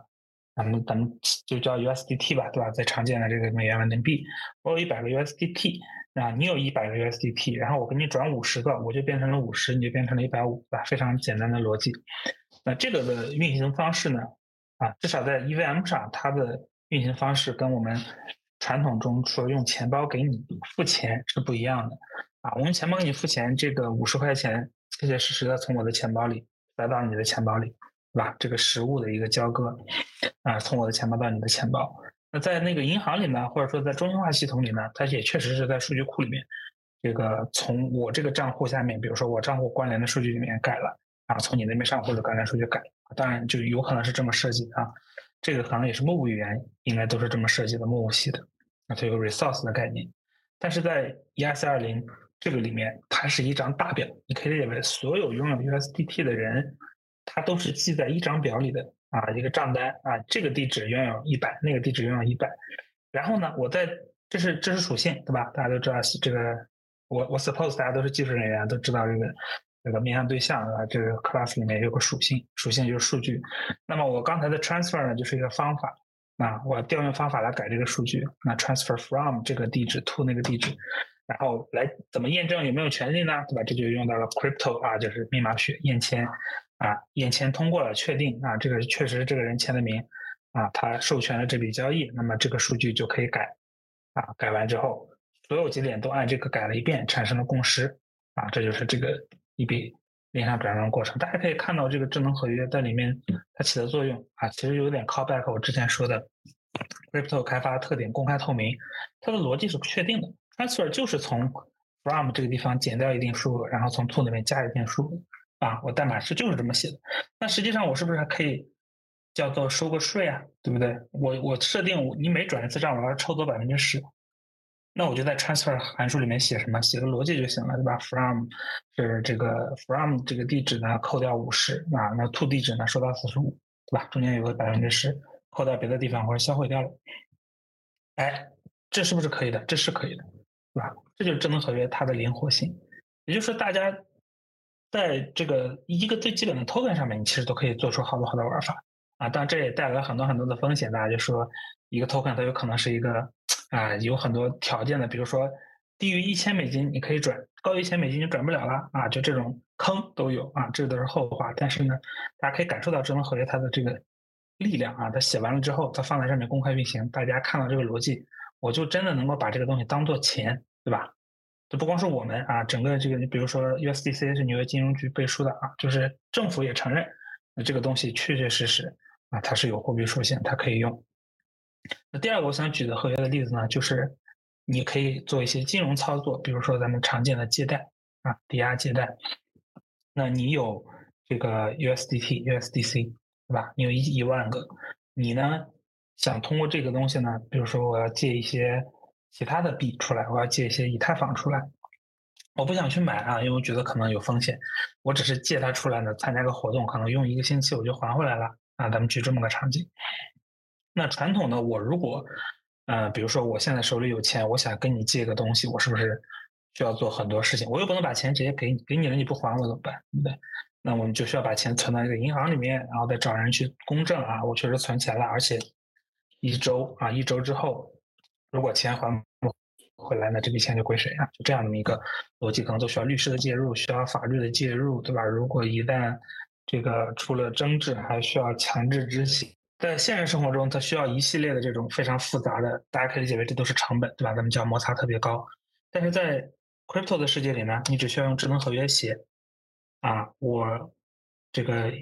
咱们咱们就叫 USDT 吧，对吧？最常见的这个美元稳定币，我有一百个 USDT，啊，你有一百个 USDT，然后我给你转五十个，我就变成了五十，你就变成了一百五，对吧？非常简单的逻辑。那这个的运行方式呢，啊，至少在 EVM 上，它的运行方式跟我们。传统中说用钱包给你付钱是不一样的啊，我用钱包给你付钱，这个五十块钱切切实实的从我的钱包里来到你的钱包里，对吧？这个实物的一个交割啊，从我的钱包到你的钱包。那在那个银行里呢，或者说在中心化系统里呢，它也确实是在数据库里面，这个从我这个账户下面，比如说我账户关联的数据里面改了啊，从你那边上户的关联数据改，当然就有可能是这么设计的啊。这个可能也是 Move 语言应该都是这么设计的，Move 系的。就有个 resource 的概念，但是在 E S 二零这个里面，它是一张大表，你可以理解为所有拥有 USDT 的人，他都是记在一张表里的啊，一个账单啊，这个地址拥有一百，那个地址拥有一百，然后呢，我在这是这是属性对吧？大家都知道这个，我我 suppose 大家都是技术人员，都知道这个这个面向对象啊？这个 class 里面有个属性，属性就是数据。那么我刚才的 transfer 呢，就是一个方法。啊，我调用方法来改这个数据，那 transfer from 这个地址 to 那个地址，然后来怎么验证有没有权利呢？对吧？这就用到了 crypto 啊，就是密码学验签啊，验签通过了，确定啊，这个确实这个人签的名啊，他授权了这笔交易，那么这个数据就可以改啊，改完之后，所有节点都按这个改了一遍，产生了共识啊，这就是这个一笔。链上转让过程，大家可以看到这个智能合约在里面它起的作用啊，其实有点 callback 我之前说的 crypto 开发特点公开透明，它的逻辑是不确定的，transfer 就是从 from 这个地方减掉一定数额，然后从 to 那边加一定数额啊，我代码是就是这么写的。那实际上我是不是还可以叫做收个税啊？对不对？我我设定你每转一次账我要抽走百分之十。那我就在 transfer 函数里面写什么，写个逻辑就行了，对吧？from 是这个 from 这个地址呢，扣掉五十啊，那 to 地址呢，收到四十五，对吧？中间有个百分之十，扣到别的地方或者销毁掉了。哎，这是不是可以的？这是可以的，对吧？这就是智能合约它的灵活性。也就是说，大家在这个一个最基本的 token 上面，你其实都可以做出好多好多玩法啊。当然，这也带来了很多很多的风险。大家就说，一个 token 它有可能是一个。啊，有很多条件的，比如说低于一千美金你可以转，高于一千美金就转不了了啊，就这种坑都有啊，这都是后话。但是呢，大家可以感受到智能合约它的这个力量啊，它写完了之后，它放在上面公开运行，大家看到这个逻辑，我就真的能够把这个东西当做钱，对吧？这不光是我们啊，整个这个，你比如说 USDC 是纽约金融局背书的啊，就是政府也承认，这个东西确确实实啊，它是有货币属性，它可以用。那第二个我想举的合约的例子呢，就是你可以做一些金融操作，比如说咱们常见的借贷啊，抵押借贷。那你有这个 USDT、USDC，对吧？你有一一万个，你呢想通过这个东西呢，比如说我要借一些其他的币出来，我要借一些以太坊出来，我不想去买啊，因为我觉得可能有风险，我只是借它出来呢，参加个活动，可能用一个星期我就还回来了啊。咱们举这么个场景。那传统的我如果，呃，比如说我现在手里有钱，我想跟你借个东西，我是不是需要做很多事情？我又不能把钱直接给你，给你了你不还我怎么办？对不对？那我们就需要把钱存到一个银行里面，然后再找人去公证啊，我确实存钱了，而且一周啊，一周之后如果钱还不回来，那这笔钱就归谁啊？就这样的一个逻辑，可能都需要律师的介入，需要法律的介入，对吧？如果一旦这个出了争执，还需要强制执行。在现实生活中，它需要一系列的这种非常复杂的，大家可以理解为这都是成本，对吧？咱们叫摩擦特别高。但是在 crypto 的世界里呢，你只需要用智能合约写，啊，我这个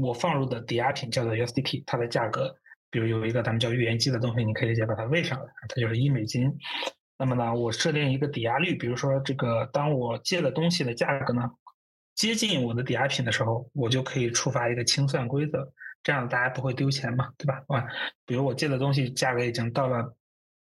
我放入的抵押品叫做 USDT，它的价格，比如有一个咱们叫预言机的东西，你可以理解把它喂上来，它就是一美金。那么呢，我设定一个抵押率，比如说这个当我借的东西的价格呢接近我的抵押品的时候，我就可以触发一个清算规则，这样大家不会丢钱嘛，对吧？啊，比如我借的东西价格已经到了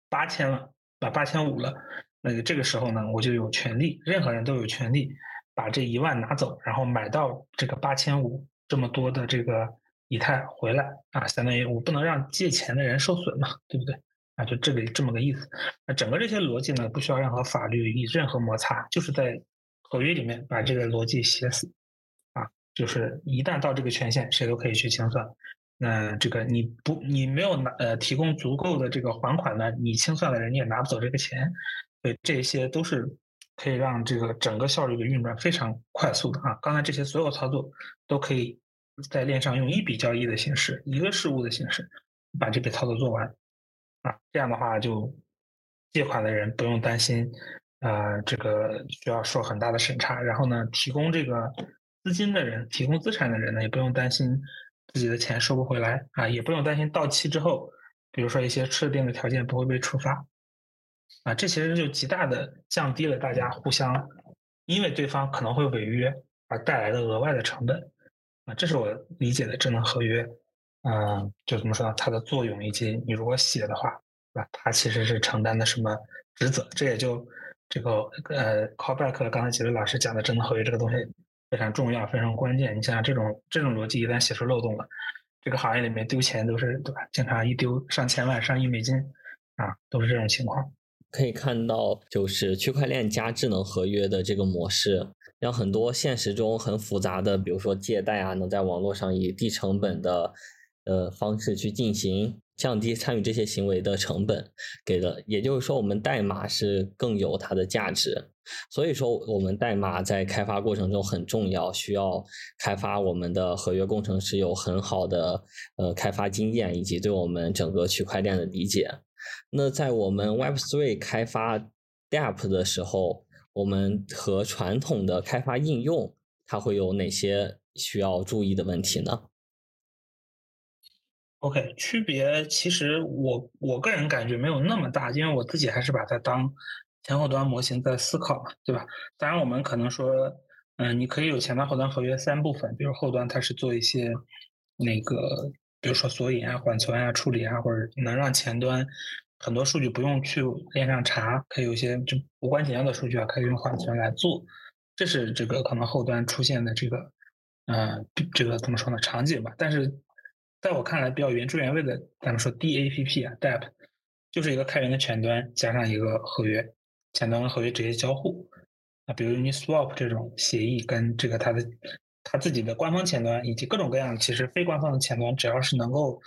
八千了，啊八千五了，那个这个时候呢，我就有权利，任何人都有权利把这一万拿走，然后买到这个八千五这么多的这个以太回来啊，相当于我不能让借钱的人受损嘛，对不对？啊，就这个这么个意思。那整个这些逻辑呢，不需要任何法律以任何摩擦，就是在。合约里面把这个逻辑写死，就是一旦到这个权限，谁都可以去清算。那这个你不，你没有拿呃提供足够的这个还款呢，你清算的人你也拿不走这个钱。所以这些都是可以让这个整个效率的运转非常快速的啊。刚才这些所有操作都可以在链上用一笔交易的形式，一个事物的形式把这笔操作做完，啊，这样的话就借款的人不用担心。呃，这个需要受很大的审查，然后呢，提供这个资金的人，提供资产的人呢，也不用担心自己的钱收不回来啊，也不用担心到期之后，比如说一些设定的条件不会被触发啊，这其实就极大的降低了大家互相因为对方可能会违约而带来的额外的成本啊，这是我理解的智能合约，嗯，就怎么说呢？它的作用以及你如果写的话，啊，它其实是承担的什么职责？这也就。这个呃，callback 刚才几位老师讲的智能合约这个东西非常重要，非常关键。你想想，这种这种逻辑一旦写出漏洞了，这个行业里面丢钱都是对吧？经常一丢上千万、上亿美金啊，都是这种情况。可以看到，就是区块链加智能合约的这个模式，让很多现实中很复杂的，比如说借贷啊，能在网络上以低成本的呃方式去进行。降低参与这些行为的成本，给的，也就是说，我们代码是更有它的价值。所以说，我们代码在开发过程中很重要，需要开发我们的合约工程师有很好的呃开发经验，以及对我们整个区块链的理解。那在我们 Web3 开发 Dap 的时候，我们和传统的开发应用，它会有哪些需要注意的问题呢？OK，区别其实我我个人感觉没有那么大，因为我自己还是把它当前后端模型在思考嘛，对吧？当然我们可能说，嗯，你可以有前端后端合约三部分，比如后端它是做一些那个，比如说索引啊、缓存啊、处理啊，或者能让前端很多数据不用去链上查，可以有一些就无关紧要的数据啊，可以用缓存来做，这是这个可能后端出现的这个，嗯，这个怎么说呢？场景吧，但是。在我看来，比较原汁原味的，咱们说 DAPP 啊，DAP，就是一个开源的前端加上一个合约，前端跟合约直接交互。啊，比如 Uniswap 这种协议跟这个它的它自己的官方前端以及各种各样其实非官方的前端，只要是能够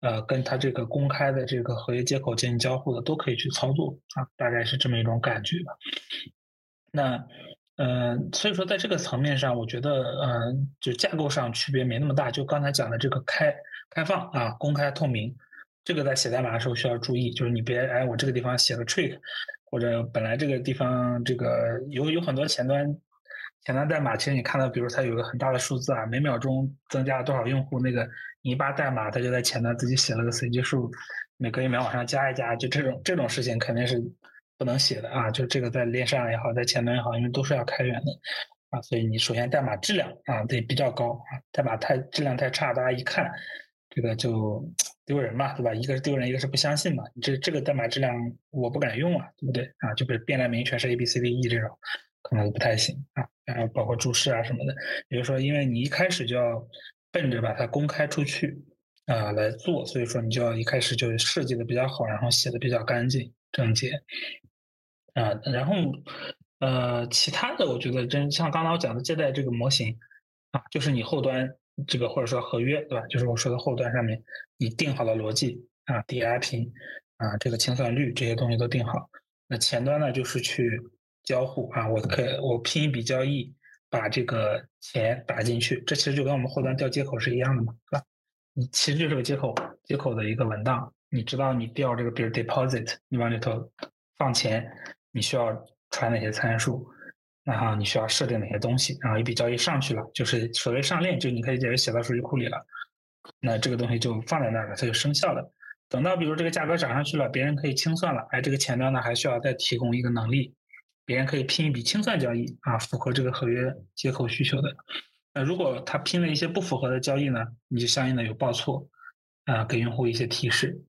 呃跟它这个公开的这个合约接口进行交互的，都可以去操作啊，大概是这么一种感觉吧。那。嗯，所以说在这个层面上，我觉得，嗯，就架构上区别没那么大。就刚才讲的这个开开放啊，公开透明，这个在写代码的时候需要注意，就是你别，哎，我这个地方写个 trick，或者本来这个地方这个有有很多前端前端代码，其实你看到，比如它有个很大的数字啊，每秒钟增加了多少用户，那个泥巴代码，它就在前端自己写了个随机数，每隔一秒往上加一加，就这种这种事情肯定是。不能写的啊，就这个在链上也好，在前端也好，因为都是要开源的啊，所以你首先代码质量啊得比较高啊，代码太质量太差，大家一看这个就 *tsk* 丢人嘛，对吧？一个是丢人，一个是不相信嘛。你这这个代码质量我不敢用啊，对不对啊？就比如变量名全是 A B C D E 这种，可能不太行啊。然后包括注释啊什么的，也就是说，因为你一开始就要奔着把它公开出去啊来做，所以说你就要一开始就设计的比较好，然后写的比较干净整洁。啊，然后，呃，其他的我觉得真像刚才我讲的借贷这个模型，啊，就是你后端这个或者说合约，对吧？就是我说的后端上面你定好了逻辑啊，抵押品啊，这个清算率这些东西都定好。那前端呢，就是去交互啊，我可以我拼一笔交易，把这个钱打进去，这其实就跟我们后端调接口是一样的嘛，是吧？你其实就是个接口接口的一个文档，你知道你调这个比如 deposit，你往里头放钱。你需要传哪些参数？然后你需要设定哪些东西？然后一笔交易上去了，就是所谓上链，就你可以直接写到数据库里了。那这个东西就放在那儿了，它就生效了。等到比如这个价格涨上去了，别人可以清算了，哎，这个前端呢还需要再提供一个能力，别人可以拼一笔清算交易啊，符合这个合约接口需求的。那如果他拼了一些不符合的交易呢，你就相应的有报错啊，给用户一些提示。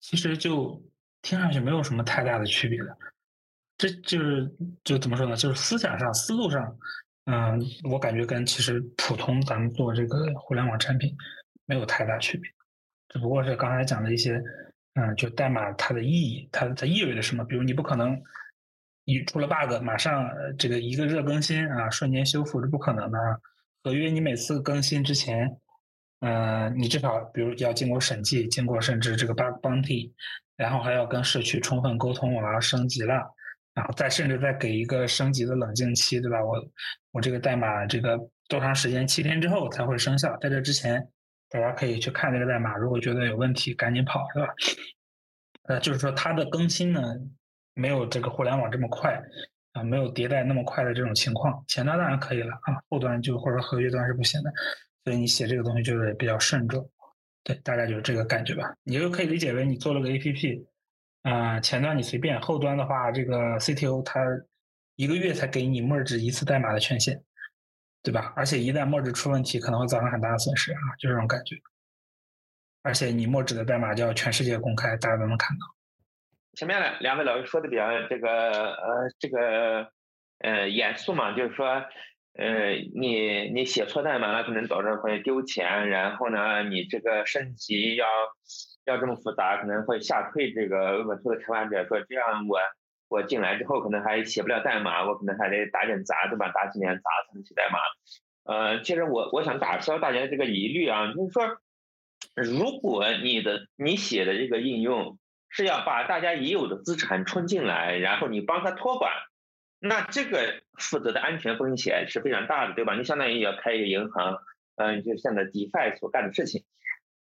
其实就听上去没有什么太大的区别的，这就是就怎么说呢？就是思想上、思路上，嗯，我感觉跟其实普通咱们做这个互联网产品没有太大区别，只不过是刚才讲的一些，嗯，就代码它的意义，它它意味着什么？比如你不可能。你出了 bug，马上这个一个热更新啊，瞬间修复是不可能的。合约你每次更新之前，嗯，你至少比如要经过审计，经过甚至这个 bug bounty，然后还要跟社区充分沟通，我要升级了，然后再甚至再给一个升级的冷静期，对吧？我我这个代码这个多长时间？七天之后才会生效。在这之前，大家可以去看这个代码，如果觉得有问题，赶紧跑，是吧？呃，就是说它的更新呢。没有这个互联网这么快啊，没有迭代那么快的这种情况。前端当然可以了啊，后端就或者合约端是不行的，所以你写这个东西就是比较慎重。对，大概就是这个感觉吧。你就可以理解为你做了个 APP，啊，前端你随便，后端的话，这个 CTO 他一个月才给你 merge 一次代码的权限，对吧？而且一旦 merge 出问题，可能会造成很大的损失啊，就这种感觉。而且你 merge 的代码就要全世界公开，大家都能看到。前面两两位老师说的比较这个呃这个呃严肃嘛，就是说呃你你写错代码了，可能导致会丢钱，然后呢你这个升级要要这么复杂，可能会吓退这个 Web 2的开发者，说这样我我进来之后可能还写不了代码，我可能还得打点杂对吧？打几年杂才能写代码。呃，其实我我想打消大家的这个疑虑啊，就是说如果你的你写的这个应用。是要把大家已有的资产充进来，然后你帮他托管，那这个负责的安全风险是非常大的，对吧？你相当于要开一个银行，嗯，就现在 DeFi 所干的事情。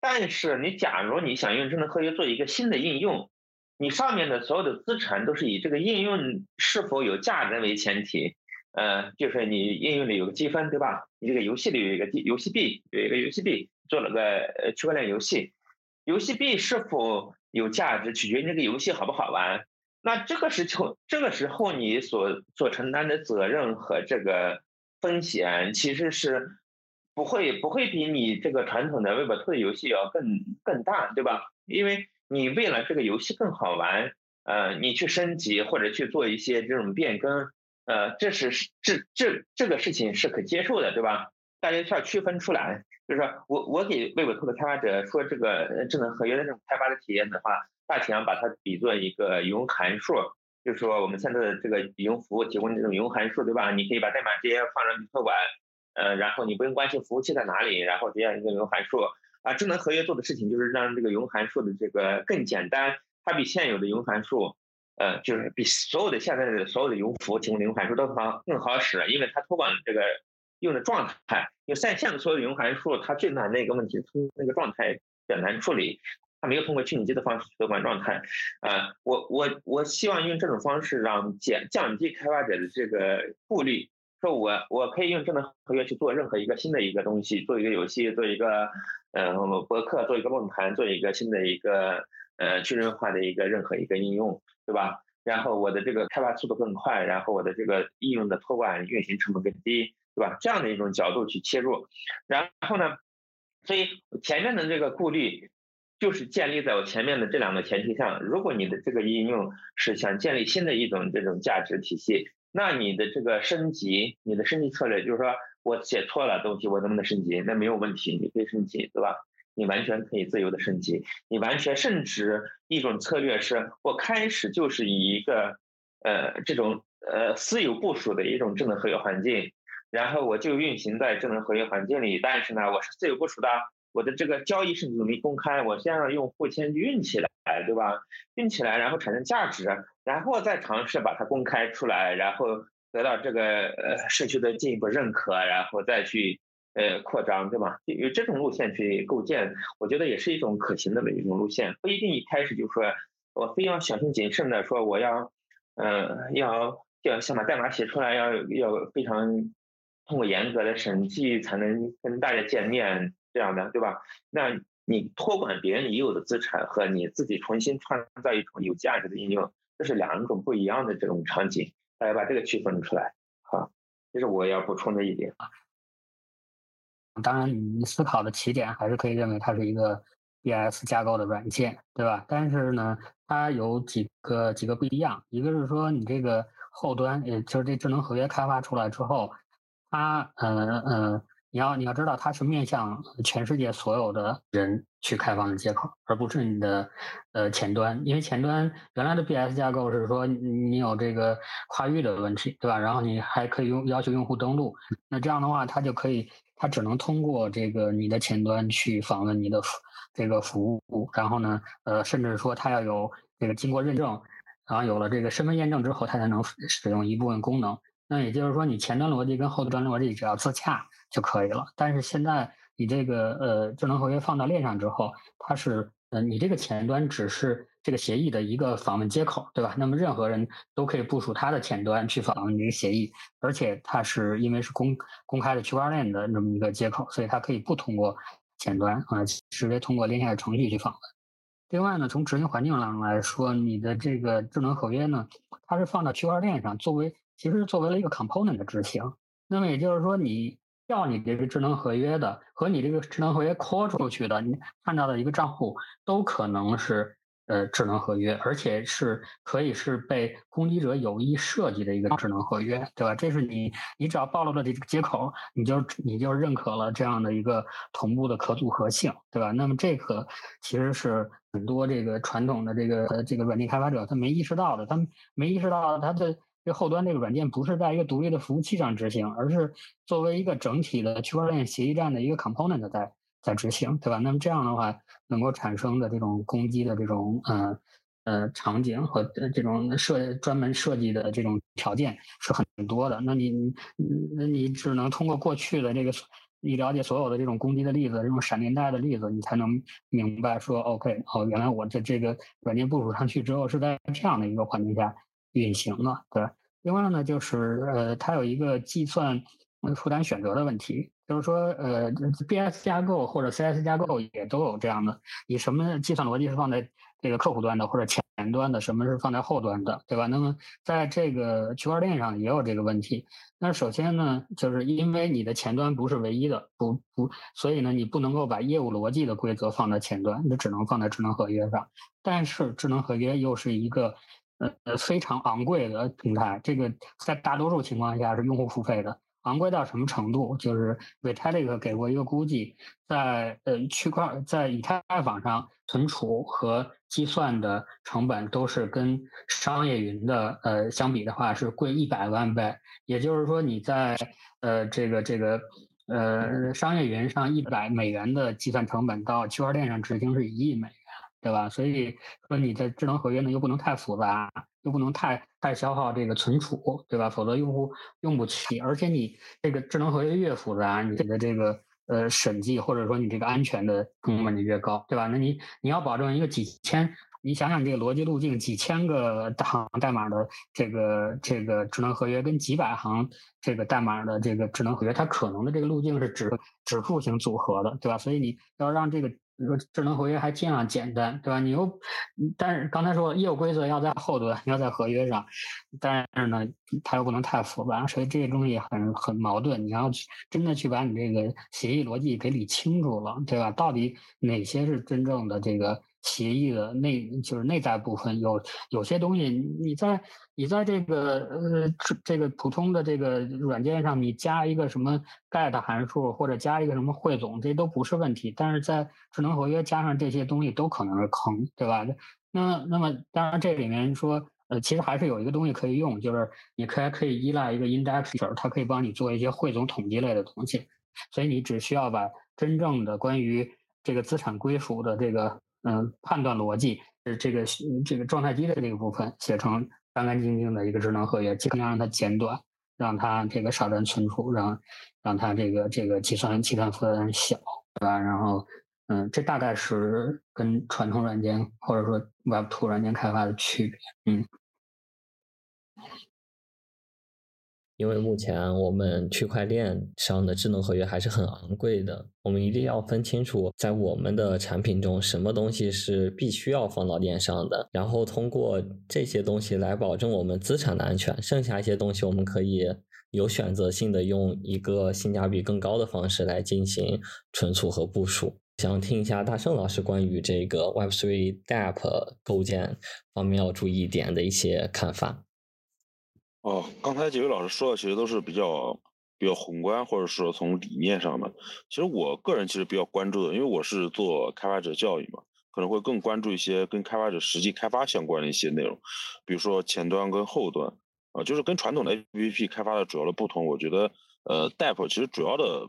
但是你假如你想用智能合约做一个新的应用，你上面的所有的资产都是以这个应用是否有价值为前提，呃，就是你应用里有个积分，对吧？你这个游戏里有一个游戏币，有一个游戏币做了个呃区块链游戏，游戏币是否？有价值取决于这个游戏好不好玩。那这个时候，这个时候你所所承担的责任和这个风险，其实是不会不会比你这个传统的 Web 2的游戏要更更大，对吧？因为你为了这个游戏更好玩，呃，你去升级或者去做一些这种变更，呃，这是这这这个事情是可接受的，对吧？大家需要区分出来。就是说我我给 Web 2的开发者说这个智能合约的这种开发的体验的话，大体上把它比作一个云函数，就是说我们现在的这个云服务提供这种云函数，对吧？你可以把代码直接放上去托管，呃，然后你不用关心服务器在哪里，然后这样一个云函数啊，智能合约做的事情就是让这个云函数的这个更简单，它比现有的云函数，呃，就是比所有的现在的所有的云服务提供的云函数都好更好使，因为它托管这个。用的状态，因为在线的所有的云函数，它最难的一个问题，从那个状态比较难处理，它没有通过虚拟机的方式托管状态。啊，我我我希望用这种方式让减降低开发者的这个顾虑，说我我可以用智能合约去做任何一个新的一个东西，做一个游戏，做一个呃博客，做一个论坛，做一个新的一个呃去人化的一个任何一个应用，对吧？然后我的这个开发速度更快，然后我的这个应用的托管运行成本更低。对吧？这样的一种角度去切入，然后呢，所以前面的这个顾虑就是建立在我前面的这两个前提上。如果你的这个应用是想建立新的一种这种价值体系，那你的这个升级，你的升级策略就是说我写错了东西，我能不能升级？那没有问题，你可以升级，对吧？你完全可以自由的升级，你完全甚至一种策略是我开始就是以一个呃这种呃私有部署的一种智能合约环境。然后我就运行在智能合约环境里，但是呢，我是自由部署的，我的这个交易是努力公开，我先让用户先运起来，对吧？运起来，然后产生价值，然后再尝试把它公开出来，然后得到这个呃社区的进一步认可，然后再去呃扩张，对吧？有这种路线去构建，我觉得也是一种可行的一种路线，不一定一开始就说我非要小心谨慎的说我要，呃，要要先把代码写出来，要要非常。通过严格的审计才能跟大家见面，这样的对吧？那你托管别人已有的资产和你自己重新创造一种有价值的应用，这是两种不一样的这种场景。大家把这个区分出来。啊，这是我要补充的一点。当然，你思考的起点还是可以认为它是一个 B/S 架构的软件，对吧？但是呢，它有几个几个不一样，一个是说你这个后端，也就是这智能合约开发出来之后，它，呃呃。你要你要知道，它是面向全世界所有的人去开放的接口，而不是你的呃前端。因为前端原来的 BS 架构是说你有这个跨域的问题，对吧？然后你还可以用要求用户登录，那这样的话，它就可以，它只能通过这个你的前端去访问你的这个服务，然后呢，呃，甚至说它要有这个经过认证，然后有了这个身份验证之后，它才能使用一部分功能。那也就是说，你前端逻辑跟后端逻辑只要自洽。就可以了。但是现在你这个呃智能合约放到链上之后，它是呃你这个前端只是这个协议的一个访问接口，对吧？那么任何人都可以部署他的前端去访问这个协议，而且它是因为是公公开的区块链的那么一个接口，所以它可以不通过前端啊，直接通过链下的程序去访问。另外呢，从执行环境上来说，你的这个智能合约呢，它是放到区块链上，作为其实作为了一个 component 的执行。那么也就是说你。要你这个智能合约的和你这个智能合约 call 出去的，你看到的一个账户都可能是呃智能合约，而且是可以是被攻击者有意设计的一个智能合约，对吧？这是你你只要暴露了这个接口，你就你就认可了这样的一个同步的可组合性，对吧？那么这个其实是很多这个传统的这个这个软件开发者他没意识到的，他没意识到他的。后端这个软件不是在一个独立的服务器上执行，而是作为一个整体的区块链协议站的一个 component 在在执行，对吧？那么这样的话，能够产生的这种攻击的这种呃呃场景和这种设专门设计的这种条件是很多的。那你那你只能通过过去的这个你了解所有的这种攻击的例子，这种闪电带的例子，你才能明白说 OK 哦，原来我这这个软件部署上去之后是在这样的一个环境下。运行的，对。另外呢，就是呃，它有一个计算负担选择的问题，就是说，呃，BS 架构或者 CS 架构也都有这样的，你什么计算逻辑是放在这个客户端的或者前端的，什么是放在后端的，对吧？那么在这个区块链上也有这个问题。那首先呢，就是因为你的前端不是唯一的，不不，所以呢，你不能够把业务逻辑的规则放在前端，你只能放在智能合约上。但是智能合约又是一个。呃非常昂贵的平台，这个在大多数情况下是用户付费的。昂贵到什么程度？就是 Vitalik 给过一个估计，在呃区块在以太坊上存储和计算的成本都是跟商业云的呃相比的话是贵一百万倍。也就是说，你在呃这个这个呃商业云上一百美元的计算成本，到区块链上执行是一亿美。对吧？所以说你的智能合约呢又不能太复杂，又不能太太消耗这个存储，对吧？否则用户用不起。而且你这个智能合约越复杂，你的这个呃审计或者说你这个安全的成本就越高，对吧？那你你要保证一个几千，你想想这个逻辑路径，几千个行代码的这个这个智能合约跟几百行这个代码的这个智能合约，它可能的这个路径是指指数型组合的，对吧？所以你要让这个。你说智能合约还尽量简单，对吧？你又，但是刚才说业务规则要在后端，要在合约上，但是呢，它又不能太复杂，所以这些东西很很矛盾。你要去真的去把你这个协议逻辑给理清楚了，对吧？到底哪些是真正的这个？协议的内就是内在部分有有些东西，你在你在这个呃这个普通的这个软件上，你加一个什么 get 函数或者加一个什么汇总，这都不是问题。但是在智能合约加上这些东西都可能是坑，对吧？那那么当然这里面说呃其实还是有一个东西可以用，就是你可以可以依赖一个 indexer，它可以帮你做一些汇总统计类的东西。所以你只需要把真正的关于这个资产归属的这个。嗯，判断逻辑是这个这个状态机的这个部分写成干干净净的一个智能合约，尽量让它简短，让它这个少占存储，让让它这个这个计算计算负担小，对吧？然后，嗯，这大概是跟传统软件或者说 Web2 软件开发的区别，嗯。因为目前我们区块链上的智能合约还是很昂贵的，我们一定要分清楚，在我们的产品中，什么东西是必须要放到链上的，然后通过这些东西来保证我们资产的安全，剩下一些东西我们可以有选择性的用一个性价比更高的方式来进行存储和部署。想听一下大圣老师关于这个 Web3 App 构建方面要注意点的一些看法。哦，刚才几位老师说的其实都是比较比较宏观，或者说从理念上的。其实我个人其实比较关注的，因为我是做开发者教育嘛，可能会更关注一些跟开发者实际开发相关的一些内容，比如说前端跟后端啊，就是跟传统的 APP 开发的主要的不同。我觉得，呃，DApp 其实主要的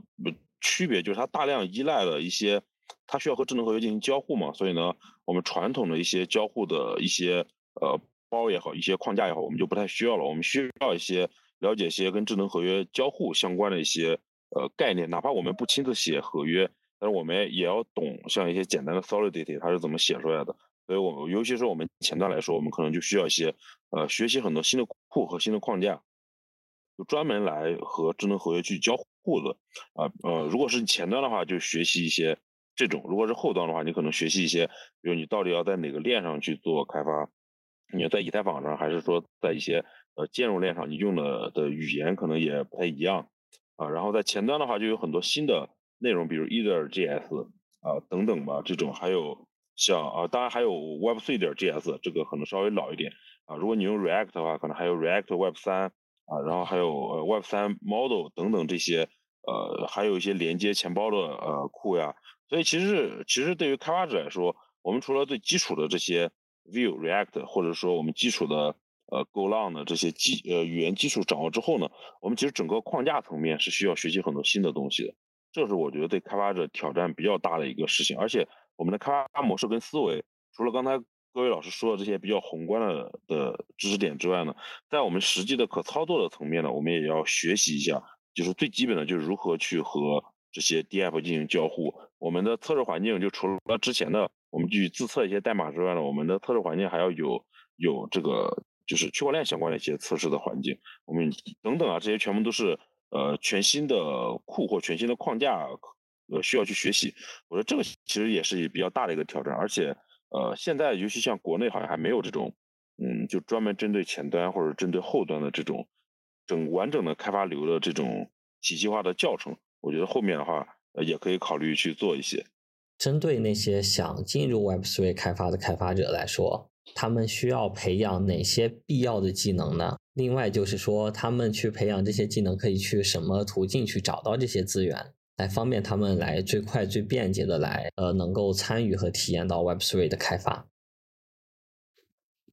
区别就是它大量依赖了一些，它需要和智能合约进行交互嘛，所以呢，我们传统的一些交互的一些呃。包也好，一些框架也好，我们就不太需要了。我们需要一些了解一些跟智能合约交互相关的一些呃概念，哪怕我们不亲自写合约，但是我们也要懂像一些简单的 Solidity 它是怎么写出来的。所以，我们尤其是我们前端来说，我们可能就需要一些呃学习很多新的库和新的框架，就专门来和智能合约去交互的啊呃，如果是前端的话，就学习一些这种；如果是后端的话，你可能学习一些，比如你到底要在哪个链上去做开发。你在以太坊上，还是说在一些呃兼容链上，你用的的语言可能也不太一样啊。然后在前端的话，就有很多新的内容，比如 Ether JS 啊等等吧，这种还有像啊，当然还有 Web3 点 JS，这个可能稍微老一点啊。如果你用 React 的话，可能还有 React Web3 啊，然后还有 Web3 Model 等等这些呃，还有一些连接钱包的呃库呀。所以其实其实对于开发者来说，我们除了最基础的这些。Vue、React，或者说我们基础的呃 GoLang 的这些基呃语言基础掌握之后呢，我们其实整个框架层面是需要学习很多新的东西的。这是我觉得对开发者挑战比较大的一个事情。而且我们的开发模式跟思维，除了刚才各位老师说的这些比较宏观的的知识点之外呢，在我们实际的可操作的层面呢，我们也要学习一下，就是最基本的就是如何去和这些 DApp 进行交互。我们的测试环境就除了之前的。我们去自测一些代码之外呢，我们的测试环境还要有有这个就是区块链相关的一些测试的环境，我们等等啊，这些全部都是呃全新的库或全新的框架，呃需要去学习。我觉得这个其实也是比较大的一个挑战，而且呃现在尤其像国内好像还没有这种嗯就专门针对前端或者针对后端的这种整完整的开发流的这种体系化的教程。我觉得后面的话呃也可以考虑去做一些。针对那些想进入 Web3 开发的开发者来说，他们需要培养哪些必要的技能呢？另外就是说，他们去培养这些技能可以去什么途径去找到这些资源，来方便他们来最快最便捷的来呃能够参与和体验到 Web3 的开发。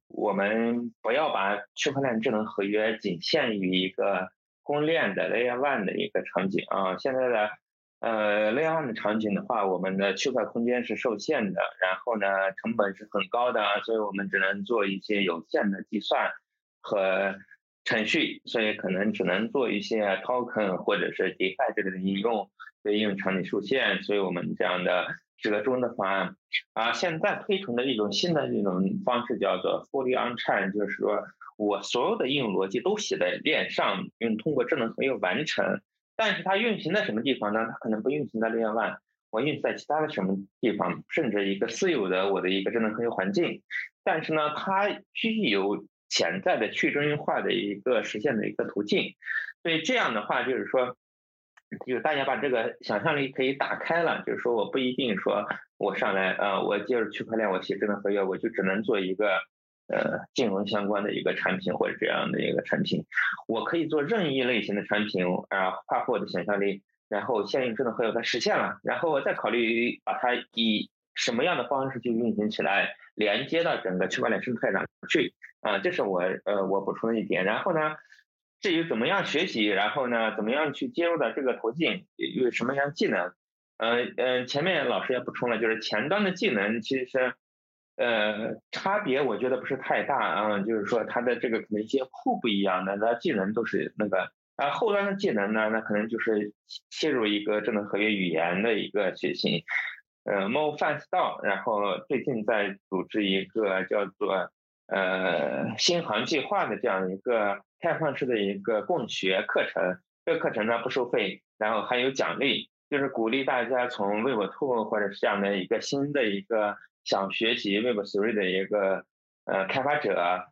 我们不要把区块链智能合约仅限于一个公链的 Layer One 的一个场景啊，现在的。呃，Layer One 的场景的话，我们的区块空间是受限的，然后呢，成本是很高的，所以我们只能做一些有限的计算和程序，所以可能只能做一些 Token 或者是 DeFi 这类的应用，对应用场景受限，所以我们这样的折中的方案啊，现在推崇的一种新的这种方式叫做 Fully On-Chain，就是说我所有的应用逻辑都写在链上，用通过智能合约完成。但是它运行在什么地方呢？它可能不运行在 Layer One，我运行在其他的什么地方，甚至一个私有的我的一个智能合约环境。但是呢，它具有潜在的去中心化的一个实现的一个途径。所以这样的话，就是说，就大家把这个想象力可以打开了。就是说，我不一定说我上来，呃，我接着区块链，我写智能合约，我就只能做一个。呃，金融相关的一个产品或者这样的一个产品，我可以做任意类型的产品啊，跨货的想象力，然后现有智能合约它实现了，然后我再考虑把它以什么样的方式去运行起来，连接到整个区块链生态上去啊，这是我呃我补充的一点。然后呢，至于怎么样学习，然后呢，怎么样去接入到这个途径，有什么样技能？嗯嗯，前面老师也补充了，就是前端的技能其实。呃，差别我觉得不是太大啊，就是说它的这个可能一些库不一样的，那技能都是那个啊，后端的技能呢，那可能就是切入一个智能合约语言的一个学习，呃，Mo Fast 到，然后最近在组织一个叫做呃新航计划的这样一个开放式的一个共学课程。这个课程呢不收费，然后还有奖励，就是鼓励大家从 Web Two 或者是这样的一个新的一个想学习 Web Three 的一个呃开发者，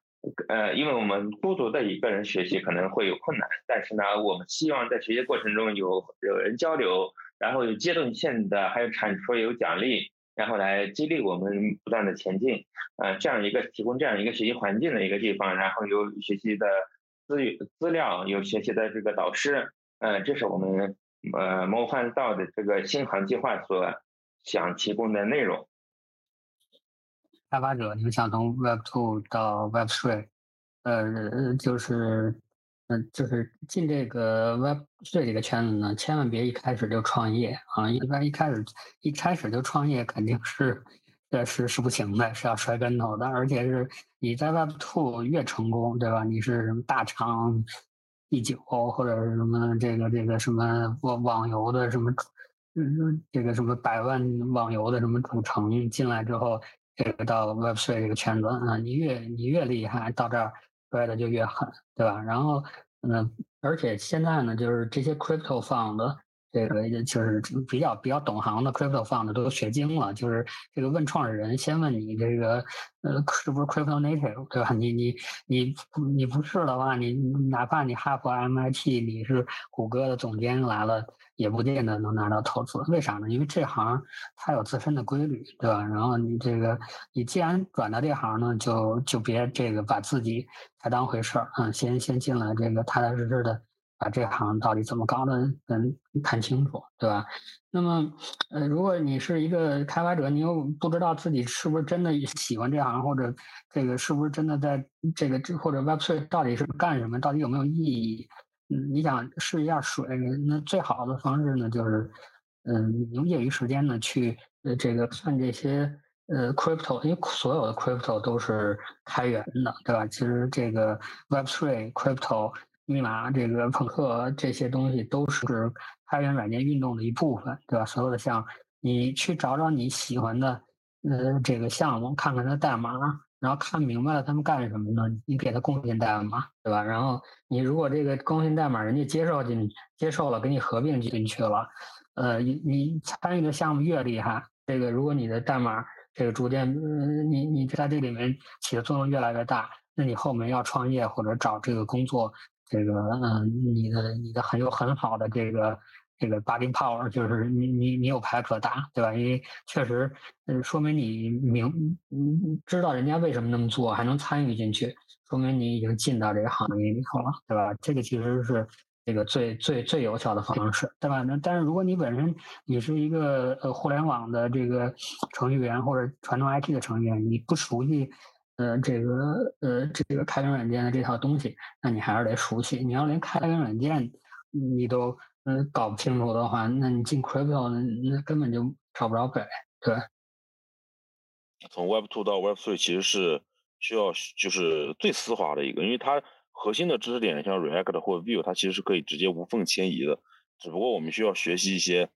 呃，因为我们孤独的一个人学习可能会有困难，但是呢，我们希望在学习过程中有有人交流，然后有阶段性的，还有产出有奖励，然后来激励我们不断的前进，呃，这样一个提供这样一个学习环境的一个地方，然后有学习的。资资料有学习的这个导师，呃，这是我们呃模范道的这个新航计划所想提供的内容。开发者，你们想从 Web Two 到 Web Three，呃，就是，嗯，就是进这个 Web Three 这个圈子呢，千万别一开始就创业啊！一般一开始一开始就创业，肯定是。呃是是不行的，是要摔跟头的，而且是你在 Web Two 越成功，对吧？你是什么大厂第九，或者是什么这个这个什么网网游的什么，嗯，这个什么百万网游的什么主城进来之后，这个到 Web3 这个圈子啊，你越你越厉害，到这儿摔的就越狠，对吧？然后，嗯，而且现在呢，就是这些 Crypto Fund。这个就是比较比较懂行的 crypto fund 都学精了，就是这个问创始人先问你这个呃是不是 crypto native 对吧？你你你你不是的话，你哪怕你哈佛 MIT 你是谷歌的总监来了，也不见得能拿到投资。为啥呢？因为这行它有自身的规律，对吧？然后你这个你既然转到这行呢，就就别这个把自己太当回事儿，嗯，先先进来这个踏踏实实的。把这行到底怎么搞的，能，看清楚，对吧？那么，呃，如果你是一个开发者，你又不知道自己是不是真的喜欢这行，或者这个是不是真的在这个这或者 Web3 到底是干什么，到底有没有意义？嗯，你想试一下水，那最好的方式呢，就是，嗯，用业余时间呢去呃这个看这些呃 Crypto，因为所有的 Crypto 都是开源的，对吧？其实这个 Web3 Crypto。密码这个朋克这些东西都是开源软件运动的一部分，对吧？所有的项，你去找找你喜欢的，呃，这个项目，看看它代码，然后看明白了他们干什么呢？你给他贡献代码，对吧？然后你如果这个贡献代码人家接受进接受了，给你合并进去了，呃，你你参与的项目越厉害，这个如果你的代码这个逐渐，你你在这里面起的作用越来越大，那你后面要创业或者找这个工作。这个嗯，你的你的很有很好的这个这个 body power，就是你你你有牌可打，对吧？因为确实，嗯，说明你明嗯知道人家为什么那么做，还能参与进去，说明你已经进到这个行业里头了，对吧？这个其实是这个最最最有效的方式，对吧？那但是如果你本身你是一个呃互联网的这个程序员或者传统 IT 的程序员，你不熟悉。呃，这个呃，这个开源软件的这套东西，那你还是得熟悉。你要连开源软件你都嗯搞不清楚的话，那你进 crypto 那根本就找不着北。对。从 Web Two 到 Web Three 其实是需要就是最丝滑的一个，因为它核心的知识点像 React 或 Vue，它其实是可以直接无缝迁移的。只不过我们需要学习一些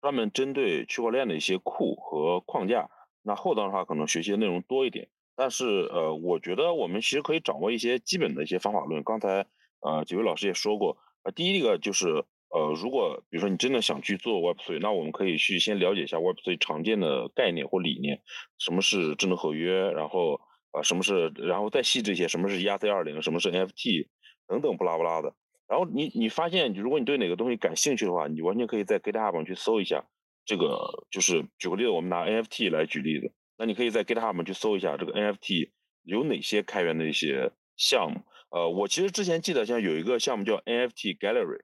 专门针对区块链的一些库和框架。那后端的话，可能学习的内容多一点。但是，呃，我觉得我们其实可以掌握一些基本的一些方法论。刚才，呃，几位老师也说过，呃，第一个就是，呃，如果比如说你真的想去做 Web3，那我们可以去先了解一下 Web3 常见的概念或理念，什么是智能合约，然后，呃，什么是，然后再细致一些，什么是 ERC20，什么是 NFT 等等不拉不拉的。然后你你发现，如果你对哪个东西感兴趣的话，你完全可以在 GitHub 上去搜一下，这个就是举个例子，我们拿 NFT 来举例子。那你可以在 GitHub 去搜一下这个 NFT 有哪些开源的一些项目。呃，我其实之前记得像有一个项目叫 NFT Gallery，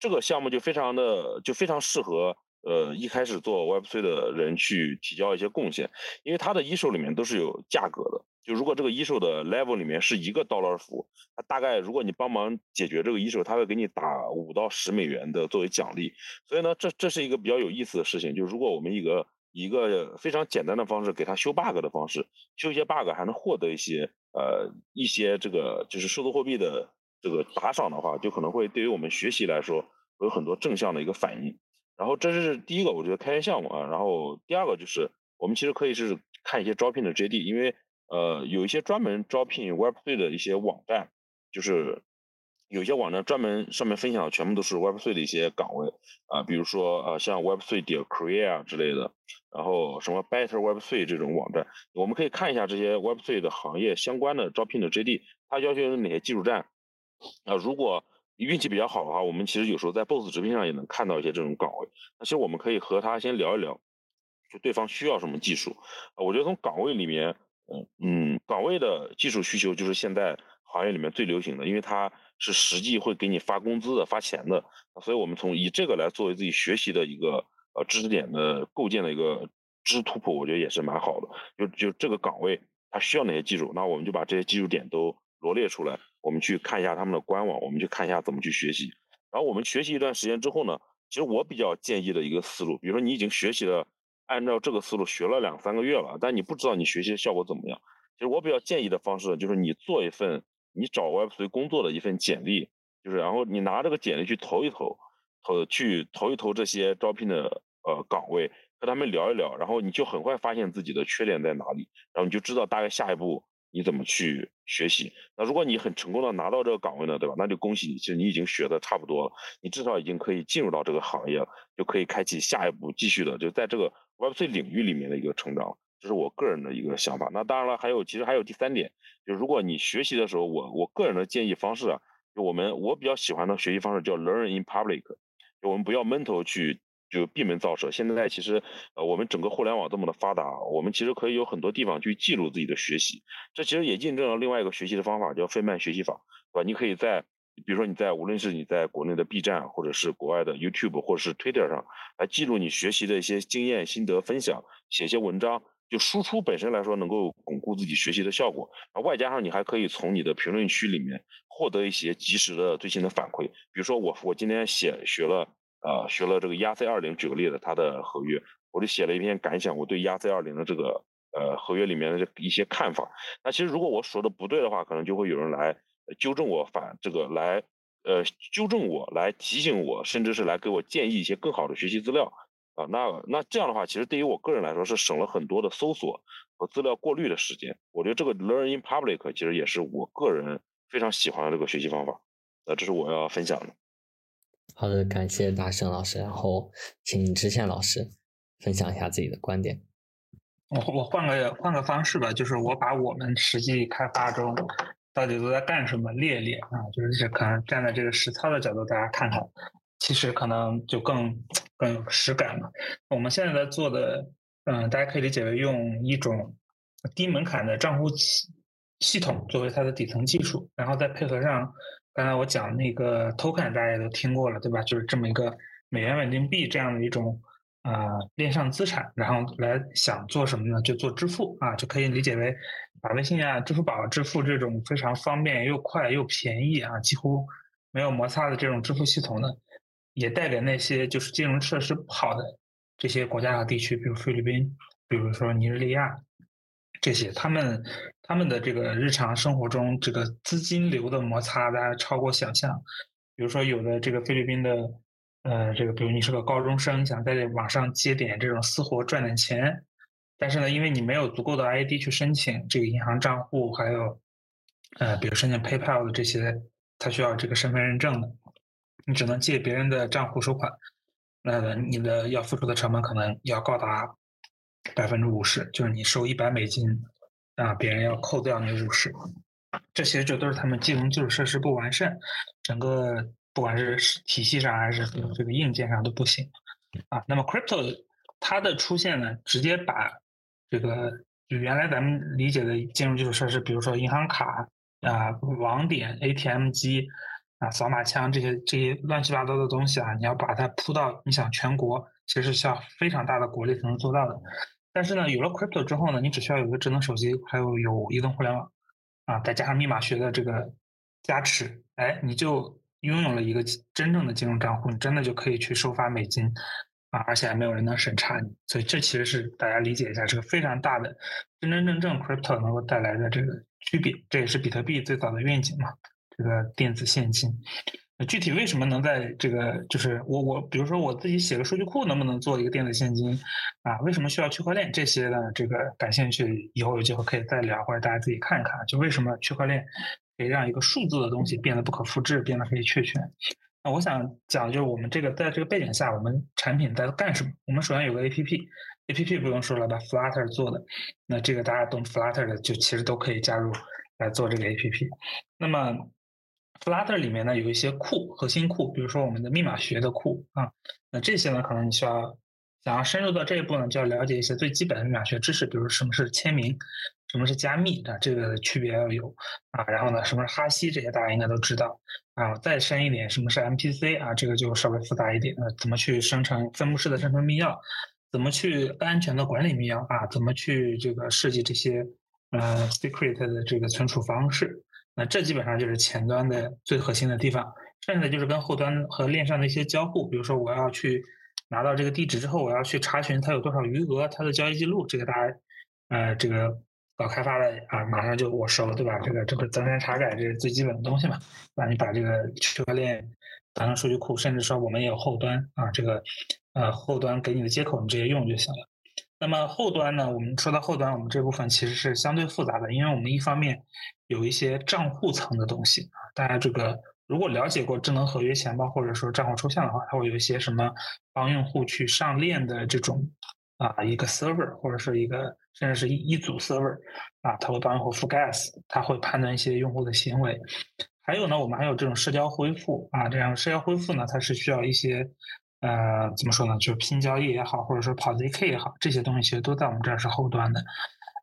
这个项目就非常的就非常适合呃一开始做 Web3 的人去提交一些贡献，因为它的 issue 里面都是有价格的。就如果这个 issue 的 level 里面是一个 dollar 符，它大概如果你帮忙解决这个 issue，它会给你打五到十美元的作为奖励。所以呢，这这是一个比较有意思的事情。就如果我们一个一个非常简单的方式，给他修 bug 的方式，修一些 bug 还能获得一些呃一些这个就是数字货币的这个打赏的话，就可能会对于我们学习来说有很多正向的一个反应。然后这是第一个，我觉得开源项目啊。然后第二个就是我们其实可以是看一些招聘的 JD，因为呃，有一些专门招聘 Web3 的一些网站，就是有些网站专门上面分享的全部都是 Web3 的一些岗位啊，比如说呃像 Web3 点 Career 啊之类的，然后什么 Better Web3 这种网站，我们可以看一下这些 Web3 的行业相关的招聘的 JD，它要求有哪些技术站啊？如果运气比较好的话，我们其实有时候在 Boss 直聘上也能看到一些这种岗位。那其实我们可以和他先聊一聊，就对方需要什么技术啊？我觉得从岗位里面。嗯嗯，岗位的技术需求就是现在行业里面最流行的，因为它是实际会给你发工资的、发钱的，所以我们从以这个来作为自己学习的一个呃知识点的构建的一个知识图谱，我觉得也是蛮好的。就就这个岗位它需要哪些技术，那我们就把这些技术点都罗列出来，我们去看一下他们的官网，我们去看一下怎么去学习。然后我们学习一段时间之后呢，其实我比较建议的一个思路，比如说你已经学习了。按照这个思路学了两三个月了，但你不知道你学习的效果怎么样。其实我比较建议的方式就是你做一份你找 Web3 工作的一份简历，就是然后你拿这个简历去投一投，投去投一投这些招聘的呃岗位，和他们聊一聊，然后你就很快发现自己的缺点在哪里，然后你就知道大概下一步你怎么去学习。那如果你很成功的拿到这个岗位呢，对吧？那就恭喜你，其实你已经学的差不多了，你至少已经可以进入到这个行业了，就可以开启下一步继续的就在这个。Web3 领域里面的一个成长，这是我个人的一个想法。那当然了，还有其实还有第三点，就如果你学习的时候，我我个人的建议方式啊，就我们我比较喜欢的学习方式叫 Learn in Public，就我们不要闷头去就闭门造车。现在其实呃我们整个互联网这么的发达，我们其实可以有很多地方去记录自己的学习。这其实也印证了另外一个学习的方法，叫费曼学习法，对吧？你可以在比如说你在无论是你在国内的 B 站，或者是国外的 YouTube，或者是 Twitter 上来记录你学习的一些经验心得分享，写些文章，就输出本身来说能够巩固自己学习的效果。啊，外加上你还可以从你的评论区里面获得一些及时的最新的反馈。比如说我我今天写学了呃学了这个压 C 二零，举个例子，它的合约，我就写了一篇感想，我对压 C 二零的这个呃合约里面的一些看法。那其实如果我说的不对的话，可能就会有人来。纠正我反这个来，呃，纠正我来提醒我，甚至是来给我建议一些更好的学习资料啊。那那这样的话，其实对于我个人来说是省了很多的搜索和资料过滤的时间。我觉得这个 Learn in Public 其实也是我个人非常喜欢的这个学习方法。呃，这是我要分享的。好的，感谢大圣老师。然后请知县老师分享一下自己的观点。我我换个换个方式吧，就是我把我们实际开发中。到底都在干什么？列列啊，就是可能站在这个实操的角度，大家看看，其实可能就更更有实感嘛。我们现在在做的，嗯，大家可以理解为用一种低门槛的账户系系统作为它的底层技术，然后再配合上刚才我讲那个 token，大家也都听过了，对吧？就是这么一个美元稳定币这样的一种啊链上资产，然后来想做什么呢？就做支付啊，就可以理解为。把微信啊、支付宝支付这种非常方便又快又便宜啊，几乎没有摩擦的这种支付系统呢，也带给那些就是金融设施不好的这些国家和地区，比如菲律宾，比如说尼日利亚这些，他们他们的这个日常生活中这个资金流的摩擦，大家超过想象。比如说有的这个菲律宾的呃，这个比如你是个高中生，想在网上接点这种私活赚点钱。但是呢，因为你没有足够的 ID 去申请这个银行账户，还有，呃，比如申请 PayPal 的这些，它需要这个身份认证的，你只能借别人的账户收款，那你的要付出的成本可能要高达百分之五十，就是你收一百美金，啊，别人要扣掉那五十，这些就都是他们金融基础设施不完善，整个不管是体系上还是这个硬件上都不行，啊，那么 Crypto 它的出现呢，直接把这个就原来咱们理解的金融基础设施，比如说银行卡啊、网点、ATM 机啊、扫码枪这些这些乱七八糟的东西啊，你要把它铺到你想全国，其实是需要非常大的国力才能做到的。但是呢，有了 Crypto 之后呢，你只需要有个智能手机，还有有移动互联网啊，再加上密码学的这个加持，哎，你就拥有了一个真正的金融账户，你真的就可以去收发美金。啊，而且还没有人能审查你，所以这其实是大家理解一下，这个非常大的真真正正 crypto 能够带来的这个区别，这也是比特币最早的愿景嘛，这个电子现金。具体为什么能在这个就是我我比如说我自己写个数据库能不能做一个电子现金啊？为什么需要区块链这些呢？这个感兴趣以后有机会可以再聊，或者大家自己看一看，就为什么区块链可以让一个数字的东西变得不可复制，变得可以确权？那我想讲就是我们这个在这个背景下，我们产品在干什么？我们首先有个 A P P，A P P 不用说了吧，Flutter 做的，那这个大家懂 Flutter 的就其实都可以加入来做这个 A P P。那么 Flutter 里面呢有一些库，核心库，比如说我们的密码学的库啊，那这些呢可能你需要想要深入到这一步呢，就要了解一些最基本的密码学知识，比如什么是签名，什么是加密啊，这个区别要有啊，然后呢什么是哈希，这些大家应该都知道啊，再深一点什么是 MPC 啊，这个就稍微复杂一点啊，怎么去生成分布式的生成密钥，怎么去安全的管理密钥啊，怎么去这个设计这些呃 secret 的这个存储方式。那这基本上就是前端的最核心的地方，剩下的就是跟后端和链上的一些交互，比如说我要去拿到这个地址之后，我要去查询它有多少余额，它的交易记录，这个大家呃这个搞开发的啊，马上就我熟，对吧？这个这个增删查改这是最基本的东西嘛，那你把这个区块链当成数据库，甚至说我们也有后端啊，这个呃后端给你的接口你直接用就行了。那么后端呢？我们说到后端，我们这部分其实是相对复杂的，因为我们一方面有一些账户层的东西啊。大家这个如果了解过智能合约钱包或者说账户抽象的话，它会有一些什么帮用户去上链的这种啊一个 server 或者是一个甚至是一一组 server 啊，它会帮用户付 gas，它会判断一些用户的行为。还有呢，我们还有这种社交恢复啊，这样社交恢复呢，它是需要一些。呃，怎么说呢？就是拼交易也好，或者说跑 zk 也好，这些东西其实都在我们这儿是后端的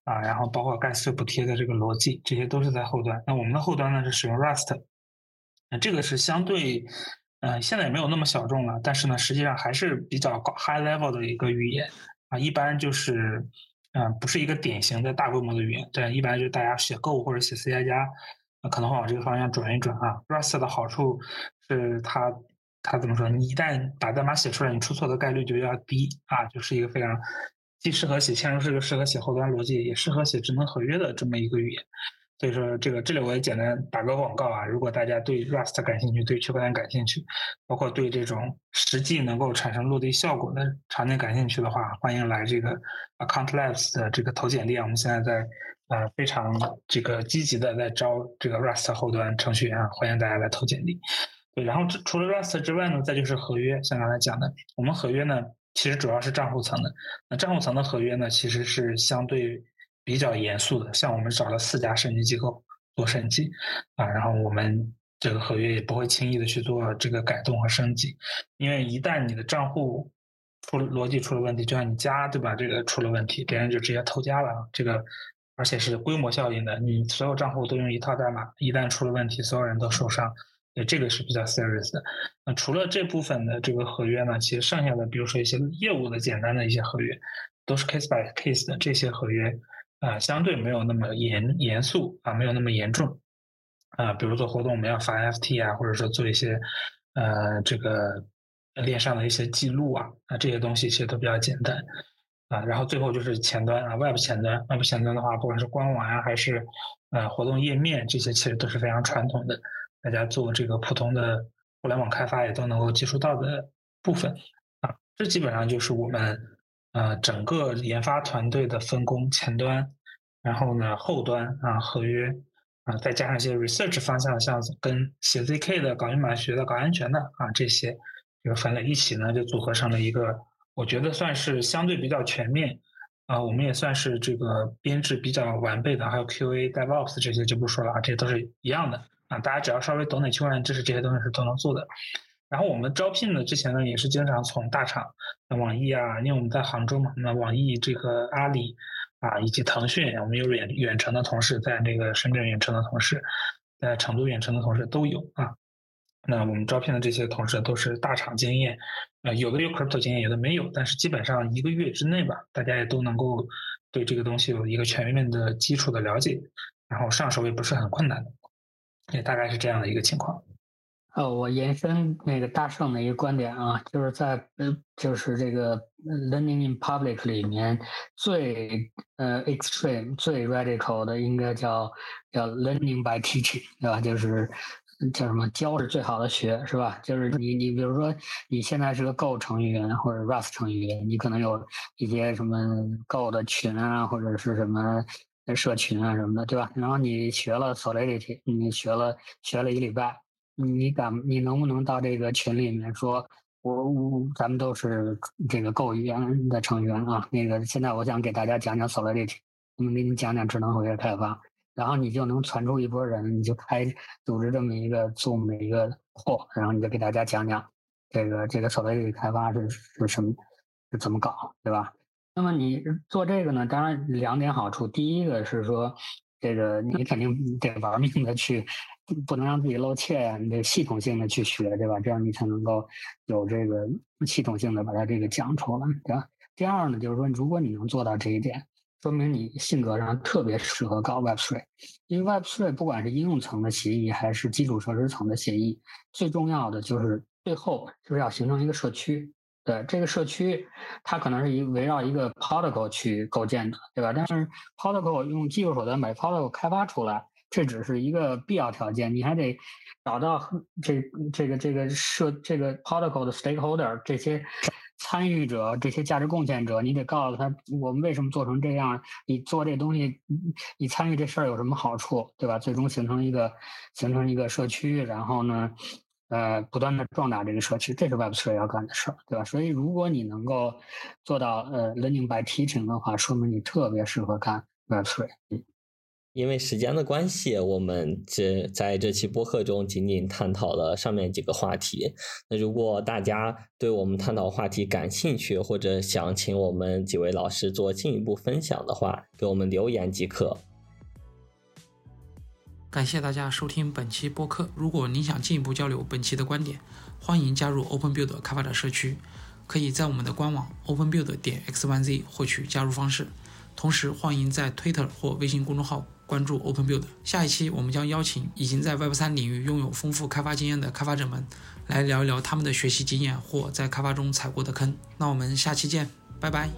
啊。然后包括盖茨补贴的这个逻辑，这些都是在后端。那我们的后端呢是使用 Rust，那这个是相对，呃，现在也没有那么小众了，但是呢，实际上还是比较高 high level 的一个语言啊。一般就是，嗯，不是一个典型的大规模的语言，但一般就是大家写 Go 或者写 C 加加，可能会往这个方向转一转啊。Rust 的好处是它。它怎么说？你一旦把代码写出来，你出错的概率就要低啊，就是一个非常既适合写嵌入式，又适合写后端逻辑，也适合写智能合约的这么一个语言。所以说，这个这里我也简单打个广告啊，如果大家对 Rust 感兴趣，对区块链感兴趣，包括对这种实际能够产生落地效果的场景感兴趣的话，欢迎来这个 Account Labs 的这个投简历啊。我们现在在呃非常这个积极的在招这个 Rust 后端程序员啊，欢迎大家来投简历。对，然后除了 Rust 之外呢，再就是合约，像刚才讲的，我们合约呢，其实主要是账户层的。那账户层的合约呢，其实是相对比较严肃的。像我们找了四家审计机构做审计，啊，然后我们这个合约也不会轻易的去做这个改动和升级，因为一旦你的账户出逻辑出了问题，就像你加对吧，这个出了问题，别人就直接偷加了，这个而且是规模效应的，你所有账户都用一套代码，一旦出了问题，所有人都受伤。对，这个是比较 serious 的。那除了这部分的这个合约呢，其实剩下的，比如说一些业务的简单的一些合约，都是 case by case 的。这些合约啊，相对没有那么严严肃啊，没有那么严重啊。比如做活动，我们要发 FT 啊，或者说做一些呃这个链上的一些记录啊，啊这些东西其实都比较简单啊。然后最后就是前端啊，Web 前端，Web 前端的话，不管是官网啊，还是呃活动页面，这些其实都是非常传统的。大家做这个普通的互联网开发也都能够接触到的部分啊，这基本上就是我们呃整个研发团队的分工，前端，然后呢后端啊合约啊，再加上一些 research 方向，像跟写 zk 的、搞密码学的、搞安全的啊这些这个分类一起呢，就组合成了一个，我觉得算是相对比较全面啊，我们也算是这个编制比较完备的，还有 QA、DevOps 这些就不说了啊，这些都是一样的。啊，大家只要稍微懂点区块链知识，这些东西是都能做的。然后我们招聘呢，之前呢也是经常从大厂，网易啊，因为我们在杭州嘛，那网易这个阿里啊，以及腾讯，我们有远远程的同事，在那个深圳远程的同事，在成都远程的同事都有啊。那我们招聘的这些同事都是大厂经验，呃，有的有 crypto 经验，有的没有，但是基本上一个月之内吧，大家也都能够对这个东西有一个全面的基础的了解，然后上手也不是很困难的。也大概是这样的一个情况。呃，我延伸那个大圣的一个观点啊，就是在呃，就是这个 learning in public 里面最呃 extreme、最 radical 的应该叫叫 learning by teaching，对吧？就是叫什么教是最好的学，是吧？就是你你比如说你现在是个 Go 程序员或者 Rust 程序员，你可能有一些什么 Go 的群啊，或者是什么社群啊什么的，对吧？然后你学了 Solidity，你学了学了一礼拜，你敢你能不能到这个群里面说，我我咱们都是这个 Go 语言的成员啊？那个现在我想给大家讲讲 Solidity，我们给你讲讲智能合约开发。然后你就能传出一波人，你就开组织这么一个 Zoom 的一个货，然后你就给大家讲讲这个这个 Solidity 开发是是什么，是怎么搞，对吧？那么你做这个呢，当然两点好处，第一个是说，这个你肯定得玩命的去，不能让自己露怯呀，你得系统性的去学，对吧？这样你才能够有这个系统性的把它这个讲出来，对吧？第二呢，就是说，如果你能做到这一点。说明你性格上特别适合搞 Web3，因为 Web3 不管是应用层的协议还是基础设施层的协议，最重要的就是最后就是要形成一个社区。对这个社区，它可能是一围绕一个 protocol 去构建的，对吧？但是 protocol 用技术手段把 protocol 开发出来，这只是一个必要条件，你还得找到这这个这个社这个 protocol 的 stakeholder 这些。参与者这些价值贡献者，你得告诉他我们为什么做成这样。你做这东西，你参与这事儿有什么好处，对吧？最终形成一个形成一个社区，然后呢，呃，不断的壮大这个社区，这是 Web 3要干的事儿，对吧？所以如果你能够做到呃 learning by teaching 的话，说明你特别适合干 Web 3。因为时间的关系，我们这在这期播客中仅仅探讨了上面几个话题。那如果大家对我们探讨话题感兴趣，或者想请我们几位老师做进一步分享的话，给我们留言即可。感谢大家收听本期播客。如果您想进一步交流本期的观点，欢迎加入 OpenBuild 开发者社区，可以在我们的官网 OpenBuild 点 x1z 获取加入方式。同时，欢迎在 Twitter 或微信公众号。关注 OpenBuild，下一期我们将邀请已经在 Web 3领域拥有丰富开发经验的开发者们，来聊一聊他们的学习经验或在开发中踩过的坑。那我们下期见，拜拜。